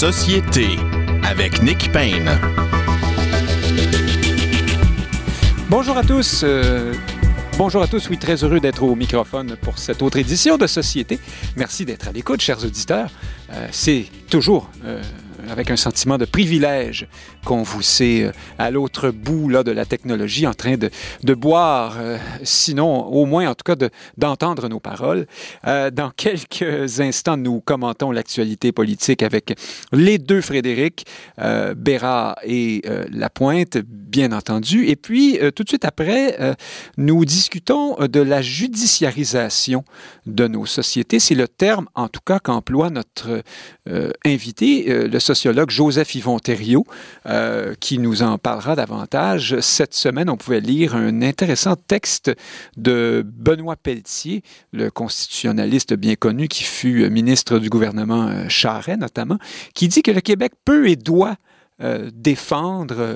Société avec Nick Payne. Bonjour à tous. euh, bonjour à tous. Oui, très heureux d'être au microphone pour cette autre édition de Société. Merci d'être à l'écoute, chers auditeurs. Euh, C'est toujours euh, avec un sentiment de privilège qu'on vous sait euh, à l'autre bout là, de la technologie en train de, de boire, euh, sinon au moins en tout cas de- d'entendre nos paroles. Euh, dans quelques instants, nous commentons l'actualité politique avec les deux Frédéric, Bérard et Lapointe, bien entendu. Et puis, tout de suite après, nous discutons de la judiciarisation de nos sociétés. C'est le terme, en tout cas, qu'emploie notre invité, le sociologue Joseph Yvon Thériault, euh, qui nous en parlera davantage. Cette semaine, on pouvait lire un intéressant texte de Benoît Pelletier, le constitutionnaliste bien connu qui fut euh, ministre du gouvernement euh, Charest notamment, qui dit que le Québec peut et doit défendre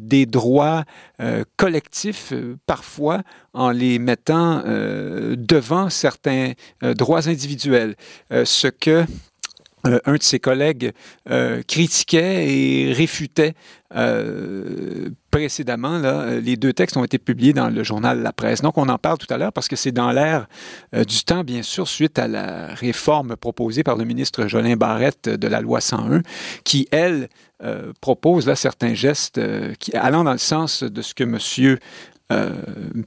des droits collectifs, parfois en les mettant devant certains droits individuels. Ce que euh, un de ses collègues euh, critiquait et réfutait euh, précédemment. Les deux textes ont été publiés dans le journal La Presse. Donc, on en parle tout à l'heure parce que c'est dans l'air du temps, bien sûr, suite à la réforme proposée par le ministre Jolin Barrette de la loi 101, qui, elle, propose là, certains gestes allant dans le sens de ce que monsieur euh,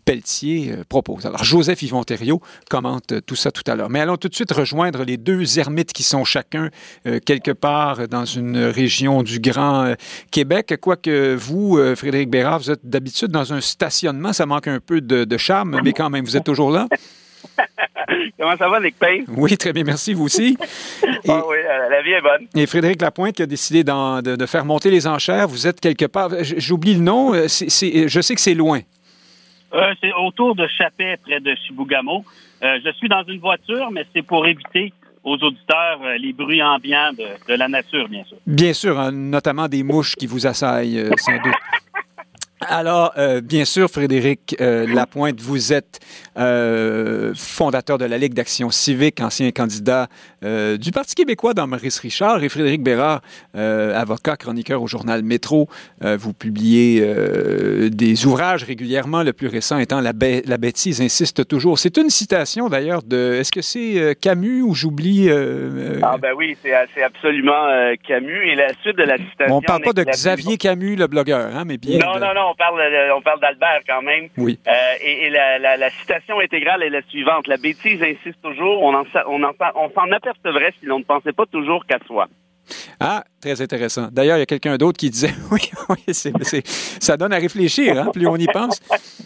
Pelletier euh, propose. Alors, Joseph Yvon Thériault commente euh, tout ça tout à l'heure. Mais allons tout de suite rejoindre les deux ermites qui sont chacun euh, quelque part dans une région du Grand euh, Québec. Quoique vous, Frédéric Bérard, vous êtes d'habitude dans un stationnement, ça manque un peu de, de charme, mais quand même, vous êtes toujours là. Comment ça va, Nick Payne? Oui, très bien, merci, vous aussi. Et, Ah oui, la vie est bonne. et Frédéric Lapointe qui a décidé de, de faire monter les enchères, vous êtes quelque part, j'oublie le nom, je sais que c'est loin. Euh, c'est autour de Chapet, près de Chibougamau. Euh, je suis dans une voiture, mais c'est pour éviter aux auditeurs euh, les bruits ambiants de, la nature, bien sûr. Bien sûr, hein, notamment des mouches qui vous assaillent, euh, sans doute. Alors, euh, bien sûr, Frédéric euh, Lapointe, vous êtes euh, fondateur de la Ligue d'action civique, ancien candidat euh, du Parti québécois dans Maurice Richard, et Frédéric Bérard, euh, avocat, chroniqueur au journal Métro. Euh, vous publiez euh, des ouvrages régulièrement, le plus récent étant La, bê- la bêtise insiste toujours. C'est une citation d'ailleurs de... Est-ce que c'est Camus ou j'oublie... Ah ben oui, c'est absolument Camus. Et la suite de la citation... on parle pas de Xavier Camus, le blogueur, hein, mais bien... Non, de- non, non, on parle, euh, on parle d'Albert quand même. Oui. Euh, et et la, la- la citation intégrale est la suivante. La bêtise insiste toujours. On en on en on s'en apercevrait si l'on ne pensait pas toujours qu'à soi. Ah, très intéressant. D'ailleurs, il y a quelqu'un d'autre qui disait, oui, oui, c'est- c'est- ça donne à réfléchir, hein, plus on y pense.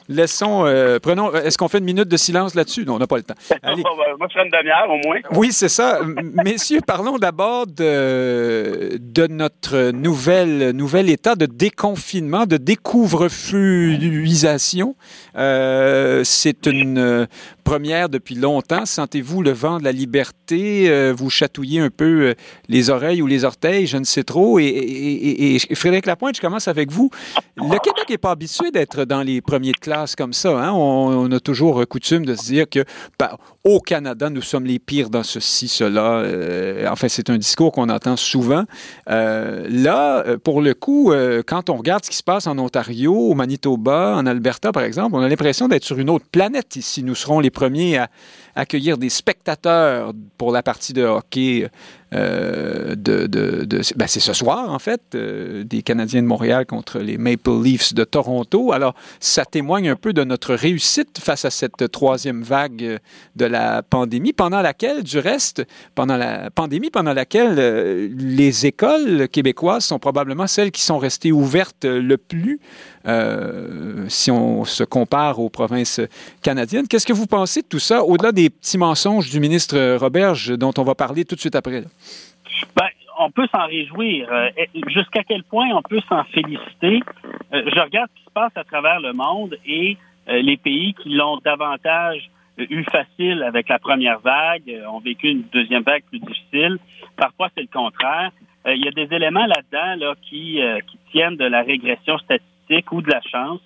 Laissons, euh, prenons, est-ce qu'on fait une minute de silence là-dessus? Non, on n'a pas le temps. Allez. Ben, moi, je une demi-heure au moins. Oui, c'est ça. Messieurs, parlons d'abord de, de notre nouvel, nouvel état de déconfinement, de découvre-feuisation. Euh, c'est une euh, première depuis longtemps. Sentez-vous le vent de la liberté? Euh, vous chatouiller un peu les oreilles ou les orteils, je ne sais trop. Et, Frédéric Lapointe, je commence avec vous. Le Québec n'est pas habitué d'être dans les premiers de classe comme ça. hein. On, on a toujours coutume de se dire que ben, au Canada, nous sommes les pires dans ceci, cela. Euh, enfin, c'est un discours qu'on entend souvent. Euh, là, euh, pour le coup, euh, quand on regarde ce qui se passe en Ontario, au Manitoba, en Alberta, par exemple, on a l'impression d'être sur une autre planète ici. Nous serons les premiers à accueillir des spectateurs pour la partie de hockey euh, de, de- ben, c'est ce soir, en fait, euh, des Canadiens de Montréal contre les Maple Leafs de Toronto. Alors, ça témoigne un peu de notre réussite face à cette troisième vague euh, de la pandémie, pendant laquelle, du reste, pendant la pandémie, pendant laquelle les écoles québécoises sont probablement celles qui sont restées ouvertes le plus, euh, si on se compare aux provinces canadiennes. Qu'est-ce que vous pensez de tout ça, au-delà des petits mensonges du ministre Roberge, dont on va parler tout de suite après? Ben, on peut s'en réjouir. Euh, Jusqu'à quel point on peut s'en féliciter? Euh, je regarde ce qui se passe à travers le monde et les pays qui l'ont davantage eu facile avec la première vague ont vécu une deuxième vague plus difficile. Parfois, c'est le contraire. Il y a des éléments là-dedans là, qui, qui tiennent de la régression statistique ou de la chance.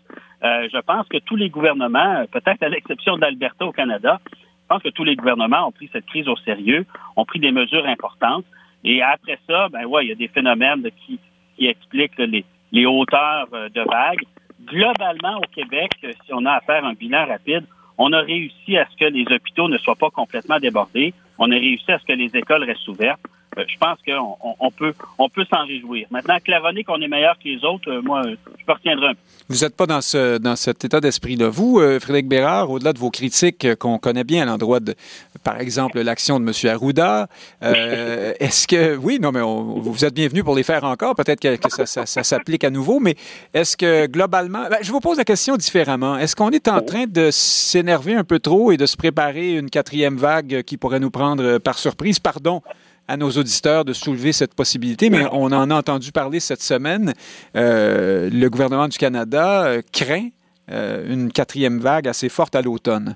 Euh, je pense que tous les gouvernements, euh, peut-être à l'exception de l'Alberta au Canada, je pense que tous les gouvernements ont pris cette crise au sérieux, ont pris des mesures importantes. Et après ça, ben ouais, il y a des phénomènes qui, expliquent les, les hauteurs de vagues. Globalement, au Québec, si on a à faire un bilan rapide, on a réussi à ce que les hôpitaux ne soient pas complètement débordés. On a réussi à ce que les écoles restent ouvertes. Euh, je pense qu'on on peut, on peut s'en réjouir. Maintenant, claronner qu'on est meilleur que les autres, euh, moi, je me retiendrai un peu. Vous n'êtes pas dans, ce, dans cet état d'esprit-là. Vous, euh, Frédéric Bérard, au-delà de vos critiques qu'on connaît bien à l'endroit de, par exemple, l'action de M. Arruda, est-ce que, oui, non, mais vous êtes bienvenu pour les faire encore. Peut-être que, que, ça, ça, ça s'applique à nouveau, mais est-ce que globalement, ben, je vous pose la question différemment. Est-ce qu'on est en train de s'énerver un peu trop et de se préparer une quatrième vague qui pourrait nous prendre par surprise? Pardon à nos auditeurs de soulever cette possibilité, mais on en a entendu parler cette semaine. Euh, le gouvernement du Canada euh, craint euh, une quatrième vague assez forte à l'automne.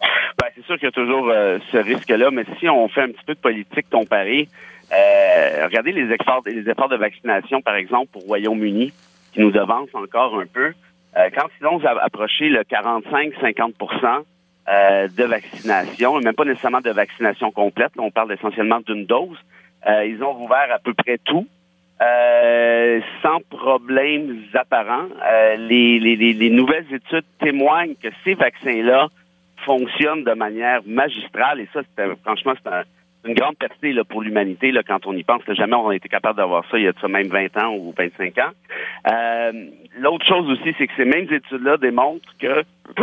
Ben, c'est sûr qu'il y a toujours ce risque-là, mais si on fait un petit peu de politique comparée, regardez les efforts, les efforts de vaccination, par exemple, pour Royaume-Uni, qui nous avancent encore un peu. quand ils ont approché le 45-50 euh, de vaccination, même pas nécessairement de vaccination complète. on parle essentiellement d'une dose. Euh, ils ont ouvert à peu près tout. Euh, sans problèmes apparents. Les, les, les, nouvelles études témoignent que ces vaccins-là fonctionnent de manière magistrale et ça, franchement, c'est un, une grande percée là, pour l'humanité là, quand on y pense. jamais on a été capable d'avoir ça il y a ça même 20 ans ou 25 ans. Euh, L'autre chose aussi, c'est que ces mêmes études-là démontrent que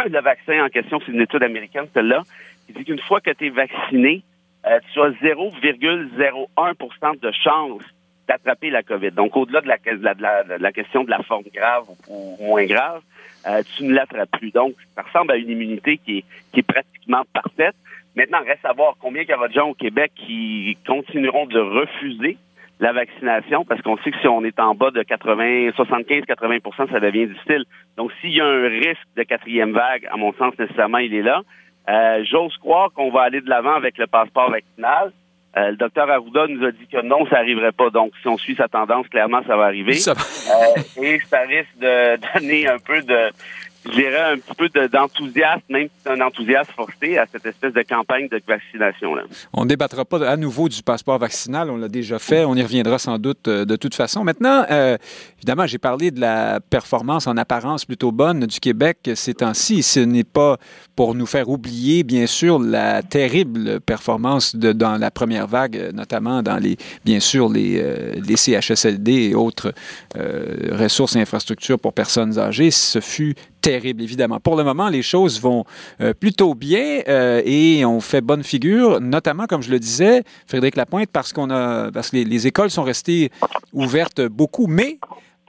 le vaccin en question, c'est une étude américaine, celle-là, qui dit qu'une fois que tu es vacciné, euh, tu as 0,01% de chance d'attraper la COVID. Donc, au-delà de la, de, la, question de la forme grave ou, moins grave, euh, tu ne l'attrapes plus. Donc, ça ressemble à une immunité qui est, qui est pratiquement parfaite. Maintenant, reste à voir combien il y a de gens au Québec qui continueront de refuser la vaccination parce qu'on sait que si on est en bas de 80, 75, 80% ça devient difficile. Donc, s'il y a un risque de quatrième vague, à mon sens, nécessairement, il est là. Euh, J'ose croire qu'on va aller de l'avant avec le passeport vaccinal. Euh, le docteur Arruda nous a dit que non, ça n'arriverait pas. Donc, si on suit sa tendance, clairement, ça va arriver. Euh, et ça risque de donner un peu de, je un petit peu d'enthousiasme, même un enthousiasme forcé à cette espèce de campagne de vaccination-là. On ne débattra pas à nouveau du passeport vaccinal, on l'a déjà fait, on y reviendra sans doute euh, de toute façon. Maintenant, euh, évidemment, j'ai parlé de la performance en apparence plutôt bonne du Québec ces temps-ci. Ce n'est pas pour nous faire oublier, bien sûr, la terrible performance de, dans la première vague, notamment dans les, bien sûr, les, euh, les CHSLD et autres ressources et infrastructures pour personnes âgées. Ce fut terrible, évidemment. Pour le moment, les choses vont euh, plutôt bien euh, et on fait bonne figure, notamment, comme je le disais, Frédéric Lapointe, parce qu'on a, parce que les, les, écoles sont restées ouvertes beaucoup, mais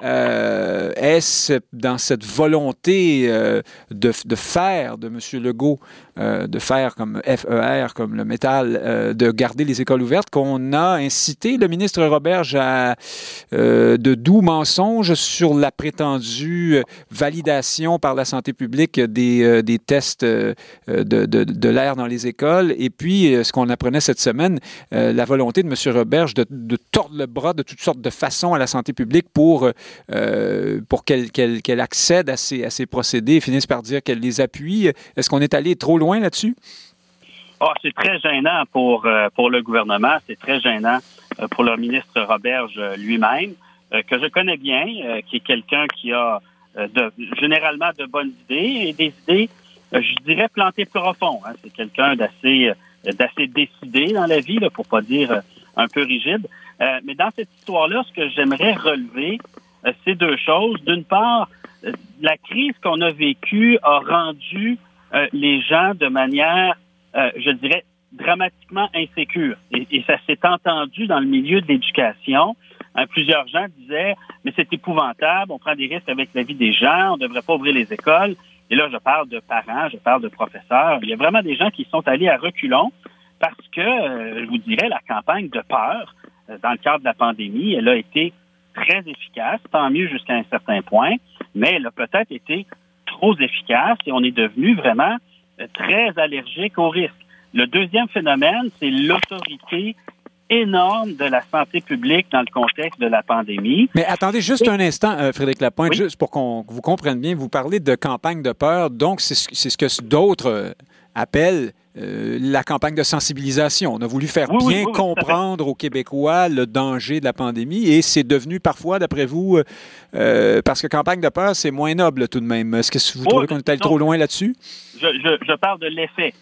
euh, est-ce dans cette volonté euh, de, de, faire de M. Legault, euh, de faire comme FER, comme le métal, de garder les écoles ouvertes, qu'on a incité le ministre Roberge à de doux mensonges sur la prétendue validation par la santé publique des, tests de l'air dans les écoles? Et puis, ce qu'on apprenait cette semaine, la volonté de M. Roberge de, de, tordre le bras de toutes sortes de façons à la santé publique pour euh, pour qu'elle accède à ces, procédés et finisse par dire qu'elle les appuie. Est-ce qu'on est allé trop loin là-dessus? Oh, c'est très gênant pour, euh, pour le gouvernement, c'est très gênant euh, pour le ministre Roberge lui-même, que je connais bien, qui est quelqu'un qui a généralement de bonnes idées et des idées, je dirais, plantées profond. Hein. C'est quelqu'un d'assez décidé dans la vie, là, pour pas dire un peu rigide. mais dans cette histoire-là, ce que j'aimerais relever, ces deux choses. D'une part, euh, la crise qu'on a vécue a rendu euh, les gens de manière, je dirais, dramatiquement insécure. Et, ça s'est entendu dans le milieu de l'éducation. plusieurs gens disaient, mais c'est épouvantable, on prend des risques avec la vie des gens, on ne devrait pas ouvrir les écoles. Et là, je parle de parents, je parle de professeurs. Il y a vraiment des gens qui sont allés à reculons parce que, je vous dirais, la campagne de peur, dans le cadre de la pandémie, elle a été très efficace, tant mieux jusqu'à un certain point, mais elle a peut-être été trop efficace et on est devenu vraiment euh, très allergique au risque. Le deuxième phénomène, c'est l'autorité énorme de la santé publique dans le contexte de la pandémie. Mais attendez juste un instant, euh, Frédéric Lapointe, juste pour qu'on vous comprenne bien, vous parlez de campagne de peur, donc c'est ce que d'autres euh, la campagne de sensibilisation. On a voulu faire bien comprendre aux Québécois le danger de la pandémie et c'est devenu parfois, d'après vous, parce que campagne de peur, c'est moins noble tout de même. Est-ce que vous trouvez qu'on est allé trop loin là-dessus? Je, je, je, parle de l'effet.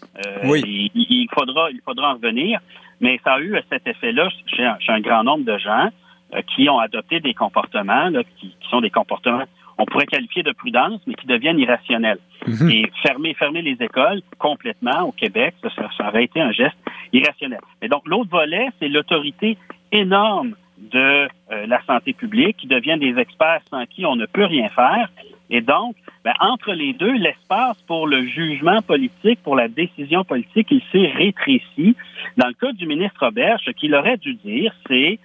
oui. Il, il, faudra, il faudra en revenir, mais ça a eu cet effet-là chez, chez un grand nombre de gens. Euh, qui ont adopté des comportements qui, sont des comportements on pourrait qualifier de prudence, mais qui deviennent irrationnels. Mhm. Et fermer, fermer les écoles complètement au Québec, ça, aurait été un geste irrationnel. Mais donc, l'autre volet, c'est l'autorité énorme de euh, la santé publique qui devient des experts sans qui on ne peut rien faire. Et donc, ben, entre les deux, l'espace pour le jugement politique, pour la décision politique, il s'est rétréci. Dans le cas du ministre Robert, ce qu'il aurait dû dire, c'est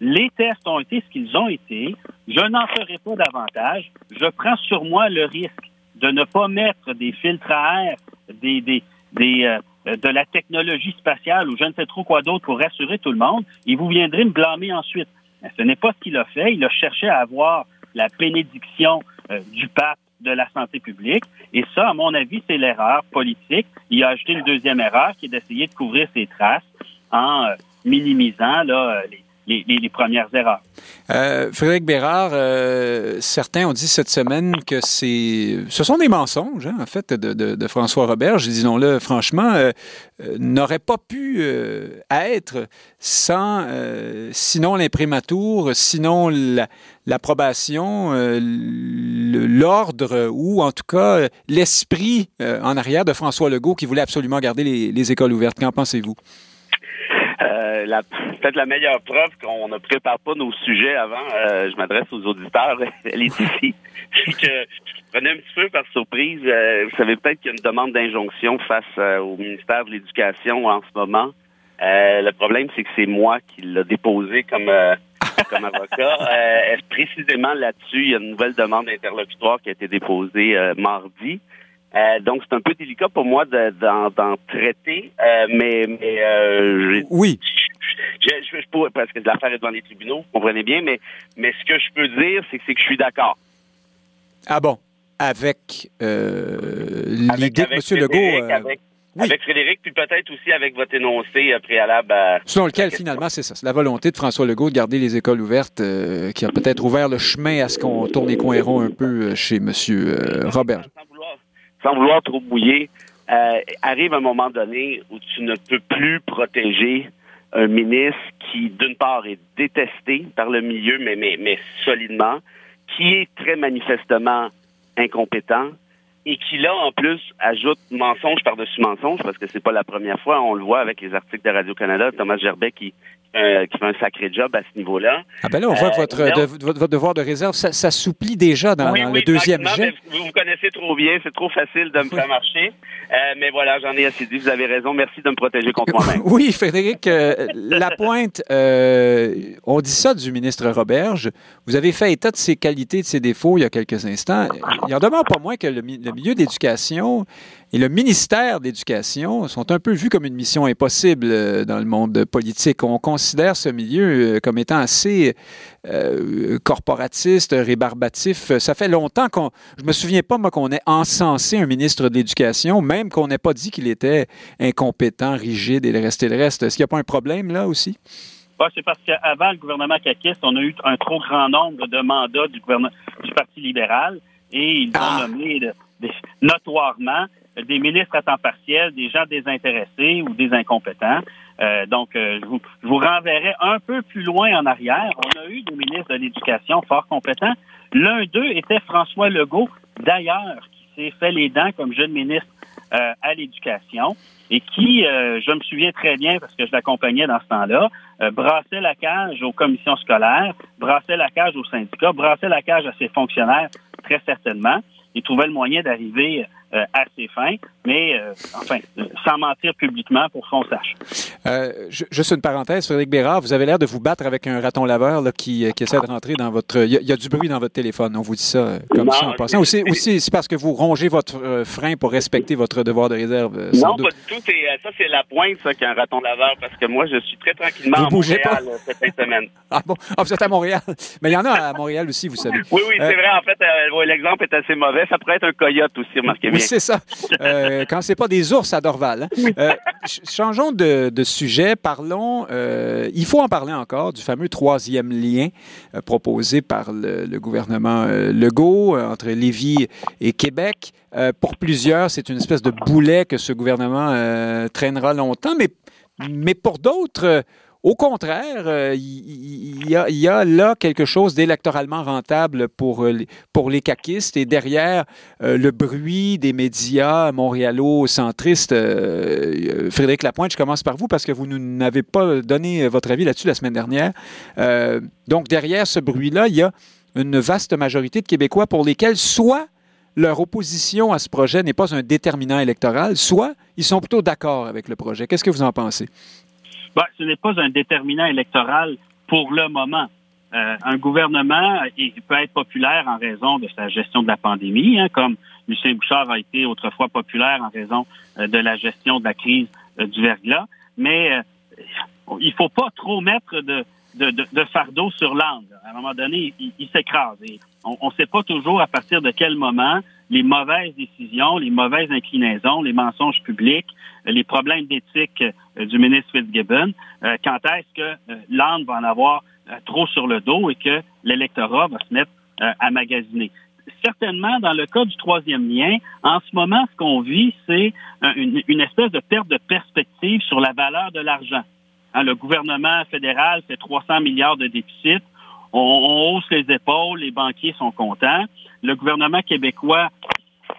les tests ont été ce qu'ils ont été. Je n'en ferai pas davantage. Je prends sur moi le risque de ne pas mettre des filtres à air, des, des, des, euh, de la technologie spatiale ou je ne sais trop quoi d'autre pour rassurer tout le monde. Et vous viendrez me blâmer ensuite. ce n'est pas ce qu'il a fait. Il a cherché à avoir la bénédiction euh, du pape de la santé publique. Et ça, à mon avis, c'est l'erreur politique. Il a ajouté une deuxième erreur qui est d'essayer de couvrir ses traces en euh, minimisant là, les, les, premières erreurs. Euh, Frédéric Bérard, euh, certains ont dit cette semaine que c'est, ce sont des mensonges, hein, en fait, de, François Robert. Disons-le franchement, euh, n'aurait pas pu être sans, sinon l'imprimatur, sinon l'approbation, l'ordre ou en tout cas l'esprit en arrière de François Legault qui voulait absolument garder les écoles ouvertes. Qu'en pensez-vous? Euh, peut-être la meilleure preuve qu'on ne prépare pas nos sujets avant, euh, je m'adresse aux auditeurs, elle est ici. que je prenais un petit peu par surprise. Euh, vous savez peut-être qu'il y a une demande d'injonction face au ministère de l'Éducation en ce moment. le problème, c'est que c'est moi qui l'ai déposé comme comme avocat. précisément là-dessus, il y a une nouvelle demande interlocutoire qui a été déposée mardi. Euh, donc, c'est un peu délicat pour moi d'en traiter, euh, mais, mais euh, oui. Je, je, je, pourrais, parce que l'affaire est devant les tribunaux, vous comprenez bien, mais, mais ce que je peux dire, c'est que, je suis d'accord. Ah bon? Avec l'idée que M. Legault... Avec, avec Frédéric, puis peut-être aussi avec votre énoncé préalable à... Selon lequel, finalement, c'est ça. C'est la volonté de François Legault de garder les écoles ouvertes qui a peut-être ouvert le chemin à ce qu'on tourne les coins ronds un peu chez M. Robert sans vouloir trop bouiller, euh, arrive un moment donné où tu ne peux plus protéger un ministre qui, d'une part, est détesté par le milieu, mais, mais, mais solidement, qui est très manifestement incompétent et qui, là, en plus, ajoute mensonge par-dessus mensonge, parce que c'est pas la première fois, on le voit avec les articles de Radio-Canada, Thomas Gerbet qui, euh, qui fait un sacré job à ce niveau-là. Ah ben là, on voit que euh, votre, votre, devoir de réserve ça s'ouplie déjà dans, le deuxième jet. Vous vous connaissez trop bien, c'est trop facile de me faire marcher. Euh, mais voilà, j'en ai assez dit, vous avez raison. Merci de me protéger contre moi-même. oui, Frédéric Lapointe, on dit ça du ministre Roberge. Vous avez fait état de ses qualités, de ses défauts il y a quelques instants. Il en demeure pas moins que le, le milieu d'éducation et le ministère d'éducation sont un peu vus comme une mission impossible euh, dans le monde politique. On considère ce milieu euh, comme étant assez euh, corporatiste, rébarbatif. Ça fait longtemps qu'on... Je me souviens pas, moi, qu'on ait encensé un ministre de l'Éducation, même qu'on n'ait pas dit qu'il était incompétent, rigide et le reste et le reste. Est-ce qu'il n'y a pas un problème là aussi? c'est parce qu'avant le gouvernement caquiste, on a eu un trop grand nombre de mandats du gouvernement du Parti libéral et ils ont ah! nommé notoirement des ministres à temps partiel, des gens désintéressés ou des incompétents. Euh, donc, euh, je, vous, je, vous, renverrai un peu plus loin en arrière. On a eu des ministres de l'Éducation fort compétents. L'un d'eux était François Legault, d'ailleurs, qui s'est fait les dents comme jeune ministre euh, à l'Éducation et qui, je me souviens très bien parce que je l'accompagnais dans ce temps-là, brassait la cage aux commissions scolaires, brassait la cage aux syndicats, brassait la cage à ses fonctionnaires, très certainement. Il trouvait le moyen d'arriver euh, à ses fins, mais euh, enfin, sans mentir publiquement pour qu'on sache. Euh, juste une parenthèse, Frédéric Bérard, vous avez l'air de vous battre avec un raton laveur là, qui, qui, essaie de rentrer dans votre. Il y, a, du bruit dans votre téléphone, on vous dit ça comme ça en passant. Ou c'est parce que vous rongez votre frein pour respecter votre devoir de réserve? non, pas du tout. Ça, c'est la pointe, ça, qu'un raton laveur, parce que moi, je suis très tranquillement à Montréal pas? cette semaine. Ah bon? Ah, vous êtes à Montréal. Mais il y en a à Montréal aussi, vous savez. Oui, oui, c'est vrai. En fait, l'exemple est assez mauvais. Ça pourrait être un coyote aussi, remarquez Oui, c'est ça. Euh, quand c'est pas des ours à Dorval. Hein. Euh, changeons de, sujet. Parlons, euh, il faut en parler encore, du fameux troisième lien proposé par le, le gouvernement Legault entre Lévis et Québec. pour plusieurs, c'est une espèce de boulet que ce gouvernement traînera longtemps, mais, mais pour d'autres, au contraire, euh, il y, a là quelque chose d'électoralement rentable pour, euh, pour les caquistes et derrière euh, le bruit des médias montréalo-centristes. Frédéric Lapointe, je commence par vous parce que vous n'avez pas donné votre avis là-dessus la semaine dernière. donc derrière ce bruit-là, il y a une vaste majorité de Québécois pour lesquels soit leur opposition à ce projet n'est pas un déterminant électoral, soit ils sont plutôt d'accord avec le projet. Qu'est-ce que vous en pensez? Ben, ce n'est pas un déterminant électoral pour le moment. Euh, un gouvernement il peut être populaire en raison de sa gestion de la pandémie, hein, comme Lucien Bouchard a été autrefois populaire en raison euh, de la gestion de la crise euh, du verglas. Mais il faut pas trop mettre de, de, de, fardeau sur l'âne. À un moment donné, il, s'écrase. on ne sait pas toujours à partir de quel moment les mauvaises décisions, les mauvaises inclinaisons, les mensonges publics, euh, les problèmes d'éthique euh, du ministre Fitzgibbon, euh, quand est-ce que l'âne va en avoir trop sur le dos et que l'électorat va se mettre à magasiner? Certainement, dans le cas du troisième lien, en ce moment, ce qu'on vit, c'est une, espèce de perte de perspective sur la valeur de l'argent. Hein, le gouvernement fédéral fait 300 milliards de déficit. On, on, hausse les épaules, les banquiers sont contents. Le gouvernement québécois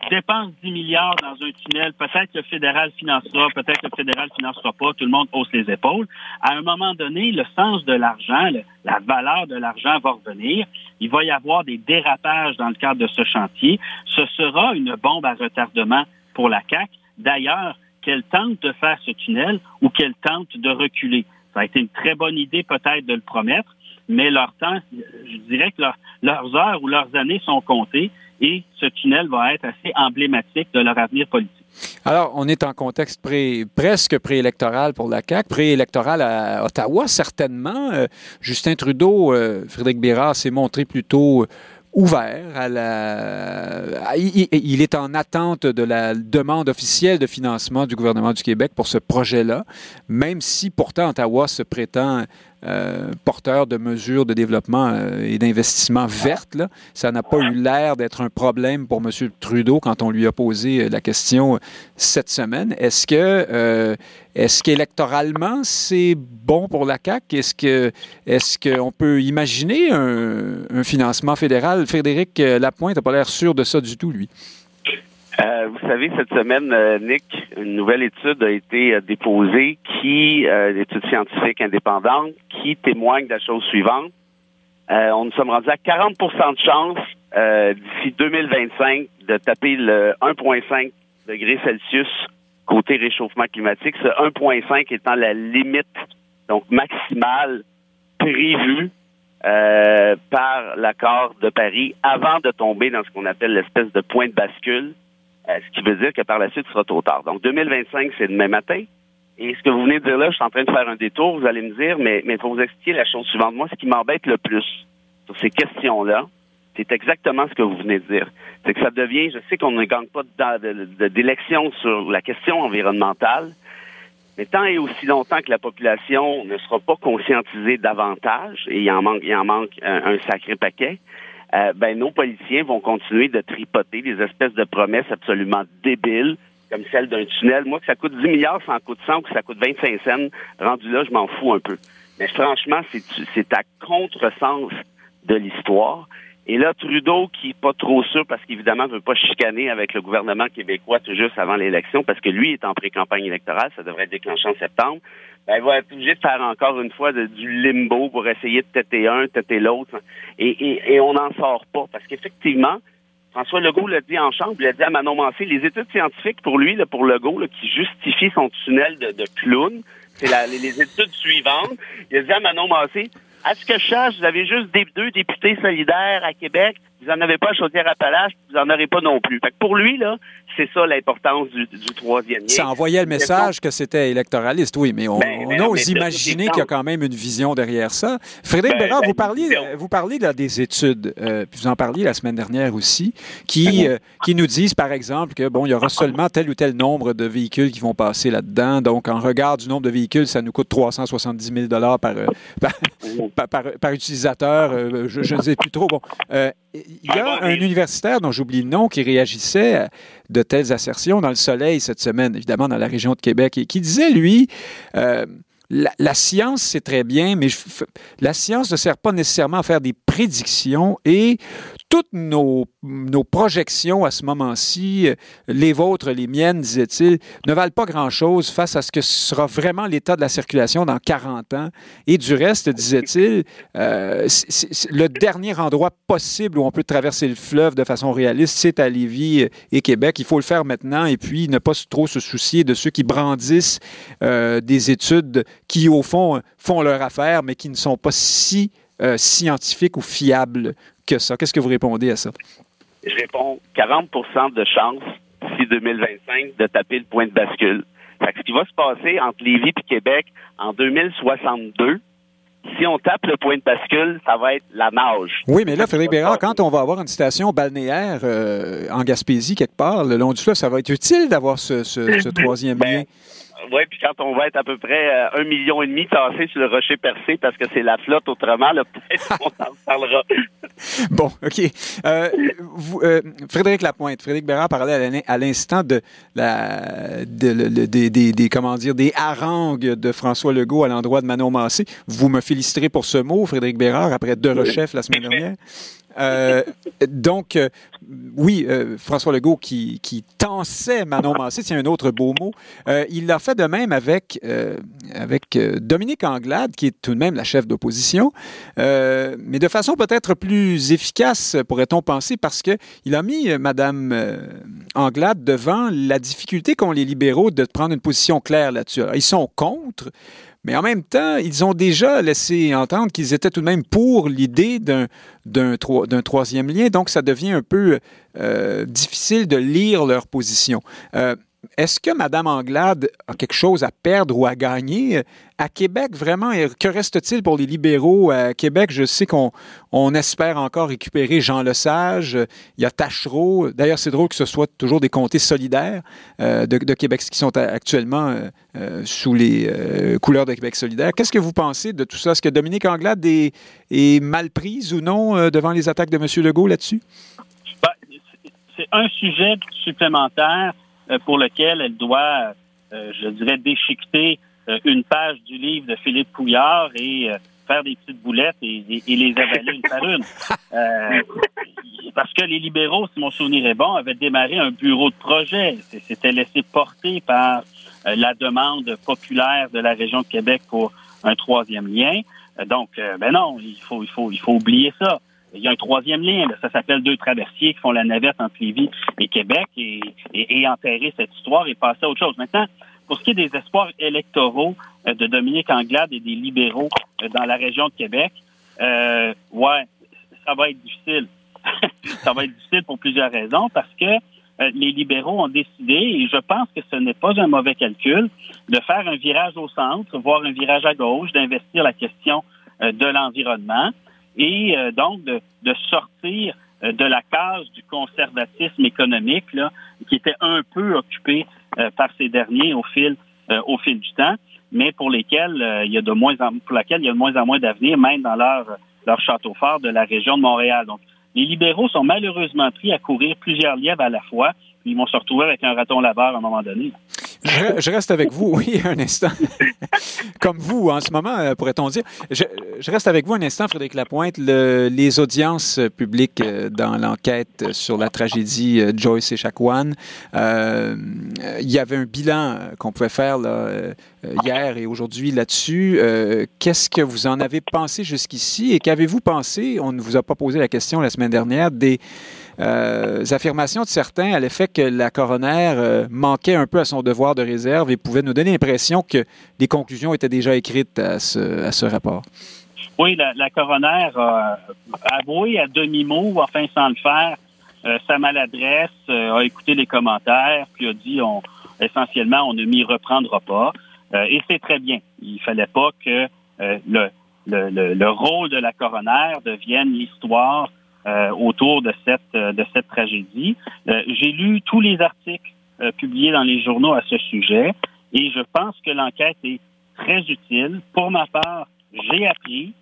dépense 10 milliards dans un tunnel, peut-être que le fédéral financera, peut-être que le fédéral financera pas, tout le monde hausse les épaules. À un moment donné, le sens de l'argent, la valeur de l'argent va revenir. Il va y avoir des dérapages dans le cadre de ce chantier. Ce sera une bombe à retardement pour la CAC. D'ailleurs, qu'elle tente de faire ce tunnel ou qu'elle tente de reculer. Ça a été une très bonne idée peut-être de le promettre, mais leur temps, je dirais que leurs heures ou leurs années sont comptées et ce tunnel va être assez emblématique de leur avenir politique. Alors, on est en contexte pré, presque préélectoral pour la CAQ, préélectoral à Ottawa, certainement. Euh, Justin Trudeau, euh, Frédéric Bérard s'est montré plutôt ouvert à la. il, est en attente de la demande officielle de financement du gouvernement du Québec pour ce projet-là, même si pourtant Ottawa se prétend euh, porteur de mesures de développement euh, et d'investissement vertes. Ça n'a pas eu l'air d'être un problème pour M. Trudeau quand on lui a posé euh, la question cette semaine. Est-ce que est-ce qu'électoralement c'est bon pour la CAC Est-ce que est-ce qu'on peut imaginer un, un financement fédéral? Frédéric Lapointe n'a pas l'air sûr de ça du tout, lui. Vous savez, cette semaine, Nick, une nouvelle étude a été euh, déposée qui, étude scientifique indépendante, qui témoigne de la chose suivante. on nous sommes rendus à 40% de chance d'ici 2025 de taper le 1,5 degrés Celsius côté réchauffement climatique, ce 1,5 étant la limite donc maximale prévue par l'accord de Paris avant de tomber dans ce qu'on appelle l'espèce de point de bascule euh, ce qui veut dire que par la suite, ce sera trop tard. Donc, 2025, c'est demain matin. Et ce que vous venez de dire là, je suis en train de faire un détour, vous allez me dire, mais il faut vous expliquer la chose suivante. Moi, ce qui m'embête le plus sur ces questions-là, c'est exactement ce que vous venez de dire. C'est que ça devient, je sais qu'on ne gagne pas d'élection sur la question environnementale, mais tant et aussi longtemps que la population ne sera pas conscientisée davantage, et il en manque, il en manque un sacré paquet, euh, ben, nos politiciens vont continuer de tripoter des espèces de promesses absolument débiles, comme celle d'un tunnel. Moi, que ça coûte 10 milliards, ça en coûte 100, ou que ça coûte 25 cents, rendu là, je m'en fous un peu. Mais franchement, c'est à contresens de l'histoire. Et là, Trudeau, qui est pas trop sûr, parce qu'évidemment, ne veut pas chicaner avec le gouvernement québécois tout juste avant l'élection, parce que lui est en pré-campagne électorale, ça devrait être déclenché en septembre, ben, il va être obligé de faire encore une fois du limbo pour essayer de têter un, têter l'autre. Et, et, on n'en sort pas, parce qu'effectivement, François Legault l'a dit en chambre, il a dit à Manon Mancé, les études scientifiques pour lui, là, pour Legault, qui justifie son tunnel de, de clown, c'est les, études suivantes. Il a dit à Manon Mancé, à ce que je sache, vous avez juste deux députés solidaires à Québec. vous n'en avez pas à Chaudière-Appalaches, vous n'en aurez pas non plus. Fait que pour lui, là, c'est ça l'importance du, troisième lien. Ça envoyait le message que c'était électoraliste, oui, mais on, ben, ben ose imaginer qu'il y a quand même une vision derrière ça. Frédéric ben, Bérard, vous parliez, vous parlez là, des études, euh, puis vous en parliez la semaine dernière aussi, qui, euh, qui nous disent, par exemple, que bon, il y aura seulement tel ou tel nombre de véhicules qui vont passer là-dedans. Donc, en regard du nombre de véhicules, ça nous coûte 370 000 euh, par, par, par, utilisateur. je, ne sais plus trop. Bon, il y a un universitaire dont j'oublie le nom qui réagissait de telles assertions dans le soleil cette semaine, évidemment dans la région de Québec, et qui disait, lui, euh, la, science, c'est très bien, mais la science ne sert pas nécessairement à faire des prédictions et toutes nos, projections à ce moment-ci, euh, les vôtres, les miennes, disait-il, ne valent pas grand-chose face à ce que sera vraiment l'état de la circulation dans 40 ans. Et du reste, disait-il, euh, le dernier endroit possible où on peut traverser le fleuve de façon réaliste, c'est à Lévis et Québec. Il faut le faire maintenant et puis ne pas trop se soucier de ceux qui brandissent euh, des études qui, au fond, font leur affaire, mais qui ne sont pas si scientifiques ou fiables que ça. Qu'est-ce que vous répondez à ça? Je réponds 40 de chance d'ici 2025 de taper le point de bascule. ce qui va se passer entre Lévis et Québec en 2062, si on tape le point de bascule, ça va être la nage. Oui, mais là, Frédéric Bérard, quand on va avoir une station balnéaire euh, en Gaspésie, quelque part, le long du fleuve, ça va être utile d'avoir ce, troisième ben, lien. Oui, puis quand on va être à peu près euh, un million et demi tassé sur le rocher percé parce que c'est la flotte autrement, peut-être qu'on en parlera. bon, OK. Euh, euh, Frédéric Lapointe, Frédéric Bérard parlait à l'instant de la des, des, comment dire des harangues de François Legault à l'endroit de Manon Massé. Vous me féliciterez pour ce mot, Frédéric Bérard, après deux rechefs la semaine dernière. Euh, donc, euh, oui, euh, François Legault qui, qui tensait Manon Massé, c'est un autre beau mot. il l'a fait de même avec, avec Dominique Anglade, qui est tout de même la chef d'opposition, mais de façon peut-être plus efficace, pourrait-on penser, parce qu'il a mis Mme Anglade devant la difficulté qu'ont les libéraux de prendre une position claire là-dessus. Ils sont contre, mais en même temps, ils ont déjà laissé entendre qu'ils étaient tout de même pour l'idée d'un, troisième lien. Donc, ça devient un peu euh, difficile de lire leur position. Euh, est-ce que Mme Anglade a quelque chose à perdre ou à gagner? À Québec, vraiment, que reste-t-il pour les libéraux? À Québec, je sais qu'on on espère encore récupérer Jean Lesage. Il y a Tachereau. D'ailleurs, c'est drôle que ce soit toujours des comtés solidaires euh, de, Québec qui sont actuellement euh, euh, sous les couleurs de Québec solidaire. Qu'est-ce que vous pensez de tout ça? Est-ce que Dominique Anglade est, est mal prise ou non devant les attaques de M. Legault là-dessus? Ben, c'est un sujet supplémentaire euh, pour lequel elle doit, euh, je dirais, déchiqueter euh, une page du livre de Philippe Pouillard et faire des petites boulettes et, les avaler une par une. parce que les libéraux, si mon souvenir est bon, avaient démarré un bureau de projet. C'était laissé porter par la demande populaire de la région de Québec pour un troisième lien. Donc, ben non, il faut, il faut, il faut oublier ça. Il y a un troisième lien, ça s'appelle deux traversiers qui font la navette entre Lévis et Québec et, et, enterrer cette histoire et passer à autre chose. Maintenant, pour ce qui est des espoirs électoraux euh, de Dominique Anglade et des libéraux euh, dans la région de Québec, euh, ouais, ça va être difficile. ça va être difficile pour plusieurs raisons parce que euh, les libéraux ont décidé, et je pense que ce n'est pas un mauvais calcul, de faire un virage au centre, voire un virage à gauche, d'investir la question de l'environnement et euh, donc de, sortir euh, de la case du conservatisme économique là, qui était un peu occupé euh, par ces derniers au fil au fil du temps, mais pour lesquels il y a de moins en, pour laquelle il y a de moins en moins d'avenir, même dans leur leur château fort de la région de Montréal. Donc, les libéraux sont malheureusement pris à courir plusieurs lièvres à la fois, puis ils vont se retrouver avec un raton laveur à un moment donné. Je, reste avec vous, oui, un instant. Comme vous, en ce moment, euh, pourrait-on dire. Je, reste avec vous un instant, Frédéric Lapointe. les audiences publiques euh, dans l'enquête sur la tragédie euh, Joyce et Chacuan, il y avait un bilan qu'on pouvait faire hier et aujourd'hui là-dessus. Qu'est-ce que vous en avez pensé jusqu'ici et qu'avez-vous pensé, on ne vous a pas posé la question la semaine dernière, des euh, affirmations de certains à l'effet que la coroner euh, manquait un peu à son devoir de réserve et pouvait nous donner l'impression que les conclusions étaient déjà écrites à ce, à ce rapport. Oui, la, la coroner a avoué à demi-mot, enfin sans le faire, euh, sa maladresse, euh, a écouté les commentaires, puis a dit on essentiellement on ne m'y reprendra pas. Euh, et c'est très bien. Il fallait pas que le, le, le, rôle de la coroner devienne l'histoire autour de cette de cette tragédie. J'ai lu tous les articles publiés dans les journaux à ce sujet et je pense que l'enquête est très utile. Pour ma part, j'ai appris,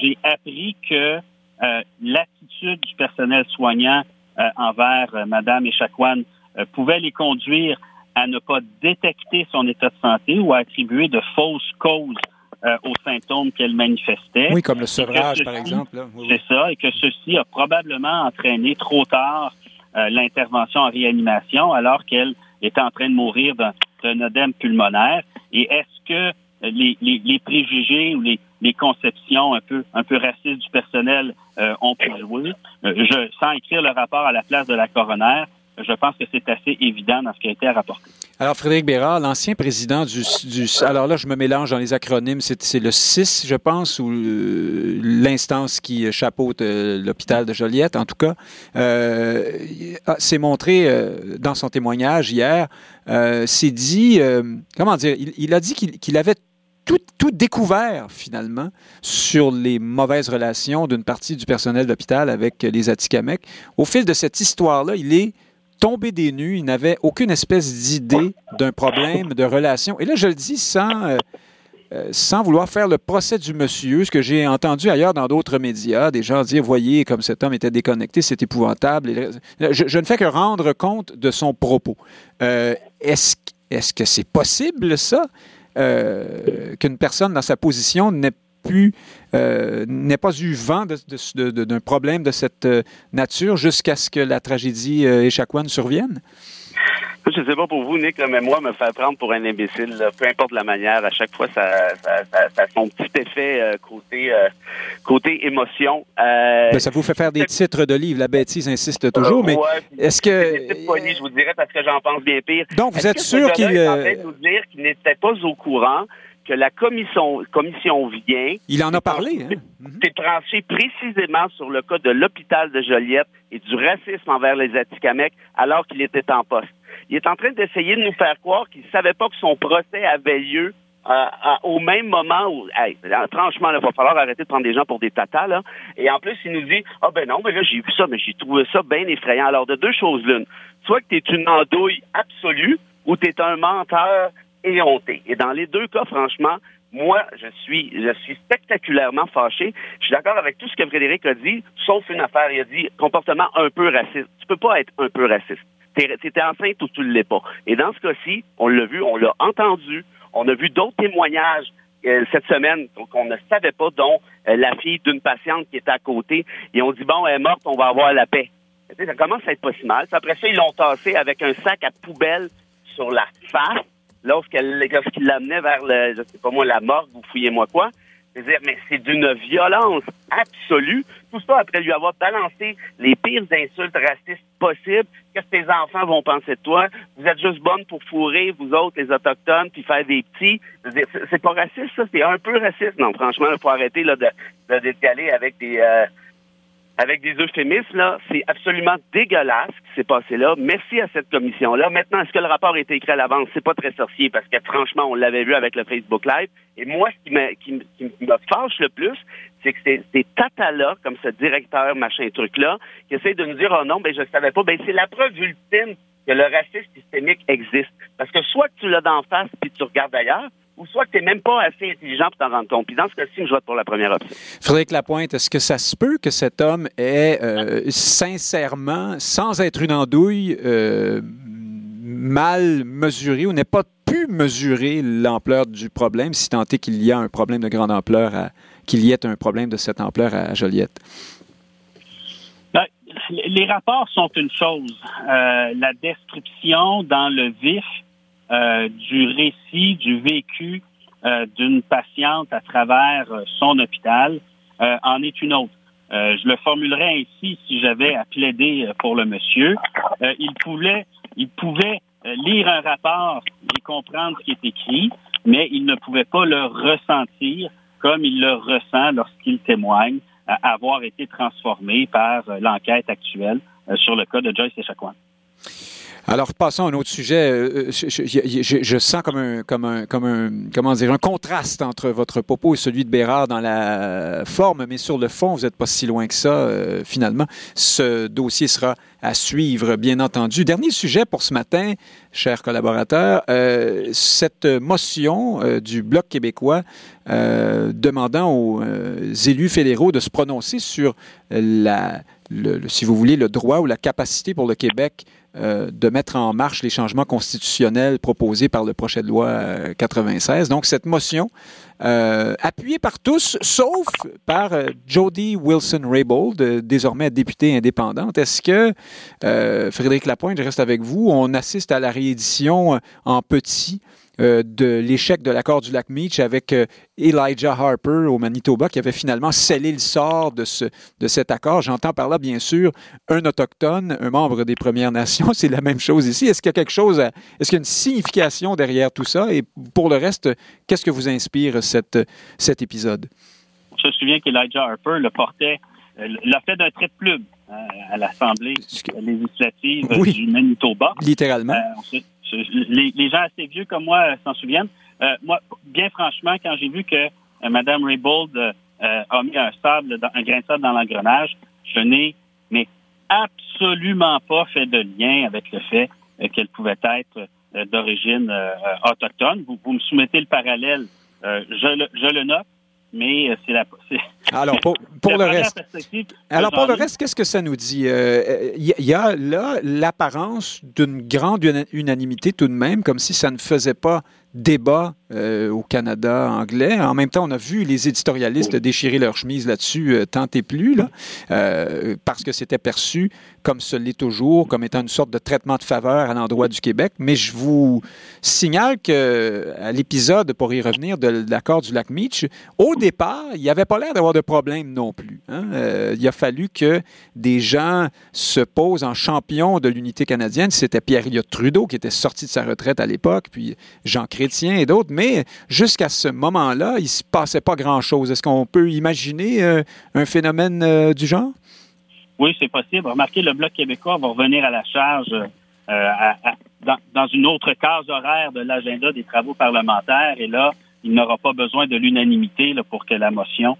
j'ai appris que l'attitude du personnel soignant euh, envers euh, Madame Echaquan euh, pouvait les conduire à ne pas détecter son état de santé ou à attribuer de fausses causes aux symptômes qu'elle manifestait. Oui, comme le sevrage, par exemple. C'est ça, et que ceci a probablement entraîné trop tard l'intervention en réanimation alors qu'elle était en train de mourir d'un œdème pulmonaire. Et est-ce que les, les, les, préjugés ou les, les conceptions un peu un peu racistes du personnel euh, ont pu jouer? Euh, je, sans écrire le rapport à la place de la coroner, je pense que c'est assez évident dans ce qui a été rapporté. Alors, Frédéric Bérard, l'ancien président du, Alors là, je me mélange dans les acronymes. C'est le 6, je pense, ou euh, l'instance qui chapeaute l'hôpital de Joliette, en tout cas, euh, s'est montré dans son témoignage hier, s'est dit, comment dire, il, il a dit qu'il avait tout, découvert finalement sur les mauvaises relations d'une partie du personnel d'hôpital avec les Atikamekw. Au fil de cette histoire-là, il est tombé des nues. Il n'avait aucune espèce d'idée d'un problème de relation. Et là, je le dis sans, euh, euh, sans vouloir faire le procès du monsieur, ce que j'ai entendu ailleurs dans d'autres médias, des gens dire, voyez, comme cet homme était déconnecté, c'est épouvantable. Je, ne fais que rendre compte de son propos. Euh, est-ce, que c'est possible, ça? Qu'une personne dans sa position n'ait plus, euh, n'ait pas eu vent d'un problème de cette euh, nature jusqu'à ce que la tragédie Echaquan survienne? Je ne sais pas pour vous, Nick, mais moi, me faire prendre pour un imbécile, peu importe la manière, à chaque fois, ça, ça, ça, a son petit effet côté côté émotion. Ben, ça vous fait faire des titres de livres. La bêtise insiste toujours, mais est-ce que... je vous dirais, parce que j'en pense bien pire. Donc, vous êtes sûr qu'il... de nous dire qu'il n'était pas au courant que la commission, commission vient. Il en a parlé. Hein? C'est tranché précisément sur le cas de l'hôpital de Joliette et du racisme envers les Atikamekw alors qu'il était en poste. Il est en train d'essayer de nous faire croire qu'il ne savait pas que son procès avait lieu euh, au même moment où, franchement, il va falloir arrêter de prendre des gens pour des tatas, là. Et en plus, il nous dit, ah ben non, mais là, j'ai vu ça, mais j'ai trouvé ça bien effrayant. Alors, de deux choses l'une. Soit que tu es une andouille absolue ou tu es un menteur Et dans les deux cas, franchement, moi, je suis, je suis spectaculairement fâché. Je suis d'accord avec tout ce que Frédéric a dit, sauf une affaire. Il a dit comportement un peu raciste. Tu peux pas être un peu raciste. Tu es enceinte ou tu ne l'es pas. Et dans ce cas-ci, on l'a vu, on l'a entendu, on a vu d'autres témoignages euh, cette semaine qu'on ne savait pas, dont euh, la fille d'une patiente qui était à côté. Et on dit, bon, elle est morte, on va avoir la paix. ça commence à être pas si mal. Après ça, ils l'ont tassé avec un sac à poubelle sur la face lorsqu'il l'amenait vers, le, je sais pas moi, la morgue ou fouillez-moi quoi. C'est-à-dire, mais c'est d'une violence absolue. Tout ça après lui avoir balancé les pires insultes racistes possibles. Qu'est-ce que tes enfants vont penser de toi? Vous êtes juste bonne pour fourrer, vous autres, les Autochtones, puis faire des petits. C'est pas raciste, ça. C'est un peu raciste. Non, franchement, il faut arrêter là, de, de décaler avec des... Euh, avec des euphémismes, là, c'est absolument dégueulasse ce qui s'est passé là. Merci à cette commission-là. Maintenant, est-ce que le rapport a été écrit à l'avance? C'est pas très sorcier parce que franchement, on l'avait vu avec le Facebook Live. Et moi, ce qui me, qui, me fâche le plus, c'est que c'est ces tata-là, comme ce directeur, machin truc-là, qui essaie de nous dire, oh non, ben je savais pas. Ben c'est la preuve ultime que le racisme systémique existe. Parce que soit tu l'as d'en face puis tu regardes ailleurs, ou soit que tu n'es même pas assez intelligent pour t'en rendre compte. Puis dans ce cas-ci, je vote pour la première option. Frédéric Lapointe, est-ce que ça se peut que cet homme ait euh, sincèrement, sans être une andouille, euh, mal mesuré ou n'ait pas pu mesurer l'ampleur du problème, si tant est qu'il y a un problème de grande ampleur, qu'il y ait un problème de cette ampleur à Joliette? Ben, les rapports sont une chose. Euh, la description dans le vif euh, du récit, du vécu euh, d'une patiente à travers euh, son hôpital en est une autre. je le formulerais ainsi si j'avais à plaider pour le monsieur. il pouvait, il pouvait lire un rapport et comprendre ce qui est écrit, mais il ne pouvait pas le ressentir comme il le ressent lorsqu'il témoigne avoir été transformé par l'enquête actuelle sur le cas de Joyce Echaquan. Alors, passons à un autre sujet. Euh, je, je, sens comme un, comme un, comme un, comment dire, un contraste entre votre propos et celui de Bérard dans la forme, mais sur le fond, vous n'êtes pas si loin que ça, euh, finalement. Ce dossier sera à suivre, bien entendu. Dernier sujet pour ce matin, chers collaborateurs, euh, cette motion euh, du Bloc québécois euh, demandant aux euh, élus fédéraux de se prononcer sur la, si vous voulez, le droit ou la capacité pour le Québec euh, de mettre en marche les changements constitutionnels proposés par le projet de loi 96. Euh, Donc, cette motion, euh, appuyée par tous, sauf par Jody Wilson-Raybould, désormais députée indépendante. Est-ce que, Frédéric Lapointe, je reste avec vous, on assiste à la réédition en petit euh, de l'échec de l'accord du lac Meach avec euh, Elijah Harper au Manitoba qui avait finalement scellé le sort de, ce, de cet accord. J'entends par là, bien sûr, un autochtone, un membre des Premières Nations. C'est la même chose ici. Est-ce qu'il y a quelque chose, est-ce qu'il y a une signification derrière tout ça? Et pour le reste, qu'est-ce que vous inspire cette, cet épisode? Je me souviens qu'Elijah Harper le portait, euh, l'a fait d'un trait de plume à l'Assemblée législative du Manitoba. Littéralement les, gens assez vieux comme moi euh, s'en souviennent. Euh, moi, bien franchement, quand j'ai vu que euh, Mme Raybould a mis un sable, un grain de sable dans l'engrenage, je n'ai mais absolument pas fait de lien avec le fait qu'elle pouvait être d'origine autochtone. Vous, vous, me soumettez le parallèle, je, le, je le note mais c'est la. Alors, pour, pour le reste. Alors, pour le reste, qu'est-ce que ça nous dit? Il euh, y, a là l'apparence d'une grande unanimité tout de même, comme si ça ne faisait pas débat euh, au Canada anglais. En même temps, on a vu les éditorialistes déchirer leur chemise là-dessus, euh, tant et plus, là, euh, parce que c'était perçu, comme ce l'est toujours, comme étant une sorte de traitement de faveur à l'endroit du Québec. Mais je vous signale que à l'épisode, pour y revenir, de l'accord du lac Meach, au départ, il n'y avait pas l'air d'avoir de problème non plus. Hein. il a fallu que des gens se posent en champion de l'unité canadienne. C'était Pierre-Éliott Trudeau qui était sorti de sa retraite à l'époque, puis Jean Et d'autres mais jusqu'à ce moment-là, il ne se passait pas grand-chose. Est-ce qu'on peut imaginer euh, un phénomène euh, du genre? Oui, c'est possible. Remarquez, le Bloc québécois va revenir à la charge euh, dans, une autre case horaire de l'agenda des travaux parlementaires. Et là, il n'aura pas besoin de l'unanimité pour que la motion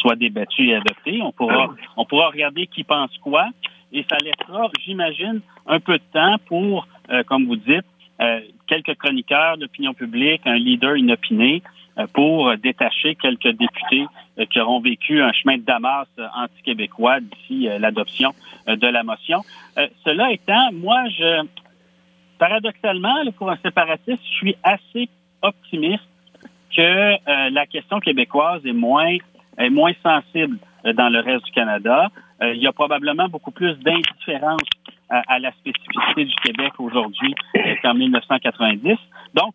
soit débattue et adoptée. On pourra, on pourra regarder qui pense quoi. Et ça laissera, j'imagine, un peu de temps pour, comme vous dites, euh, quelques chroniqueurs d'opinion publique, un leader inopiné euh, pour détacher quelques députés euh, qui auront vécu un chemin de Damas anti-québécois d'ici l'adoption de la motion. cela étant, moi, je paradoxalement, pour un séparatiste, je suis assez optimiste que la question québécoise est moins est moins sensible dans le reste du Canada. il y a probablement beaucoup plus d'indifférence à, la spécificité du Québec aujourd'hui qu'en 1990. Donc,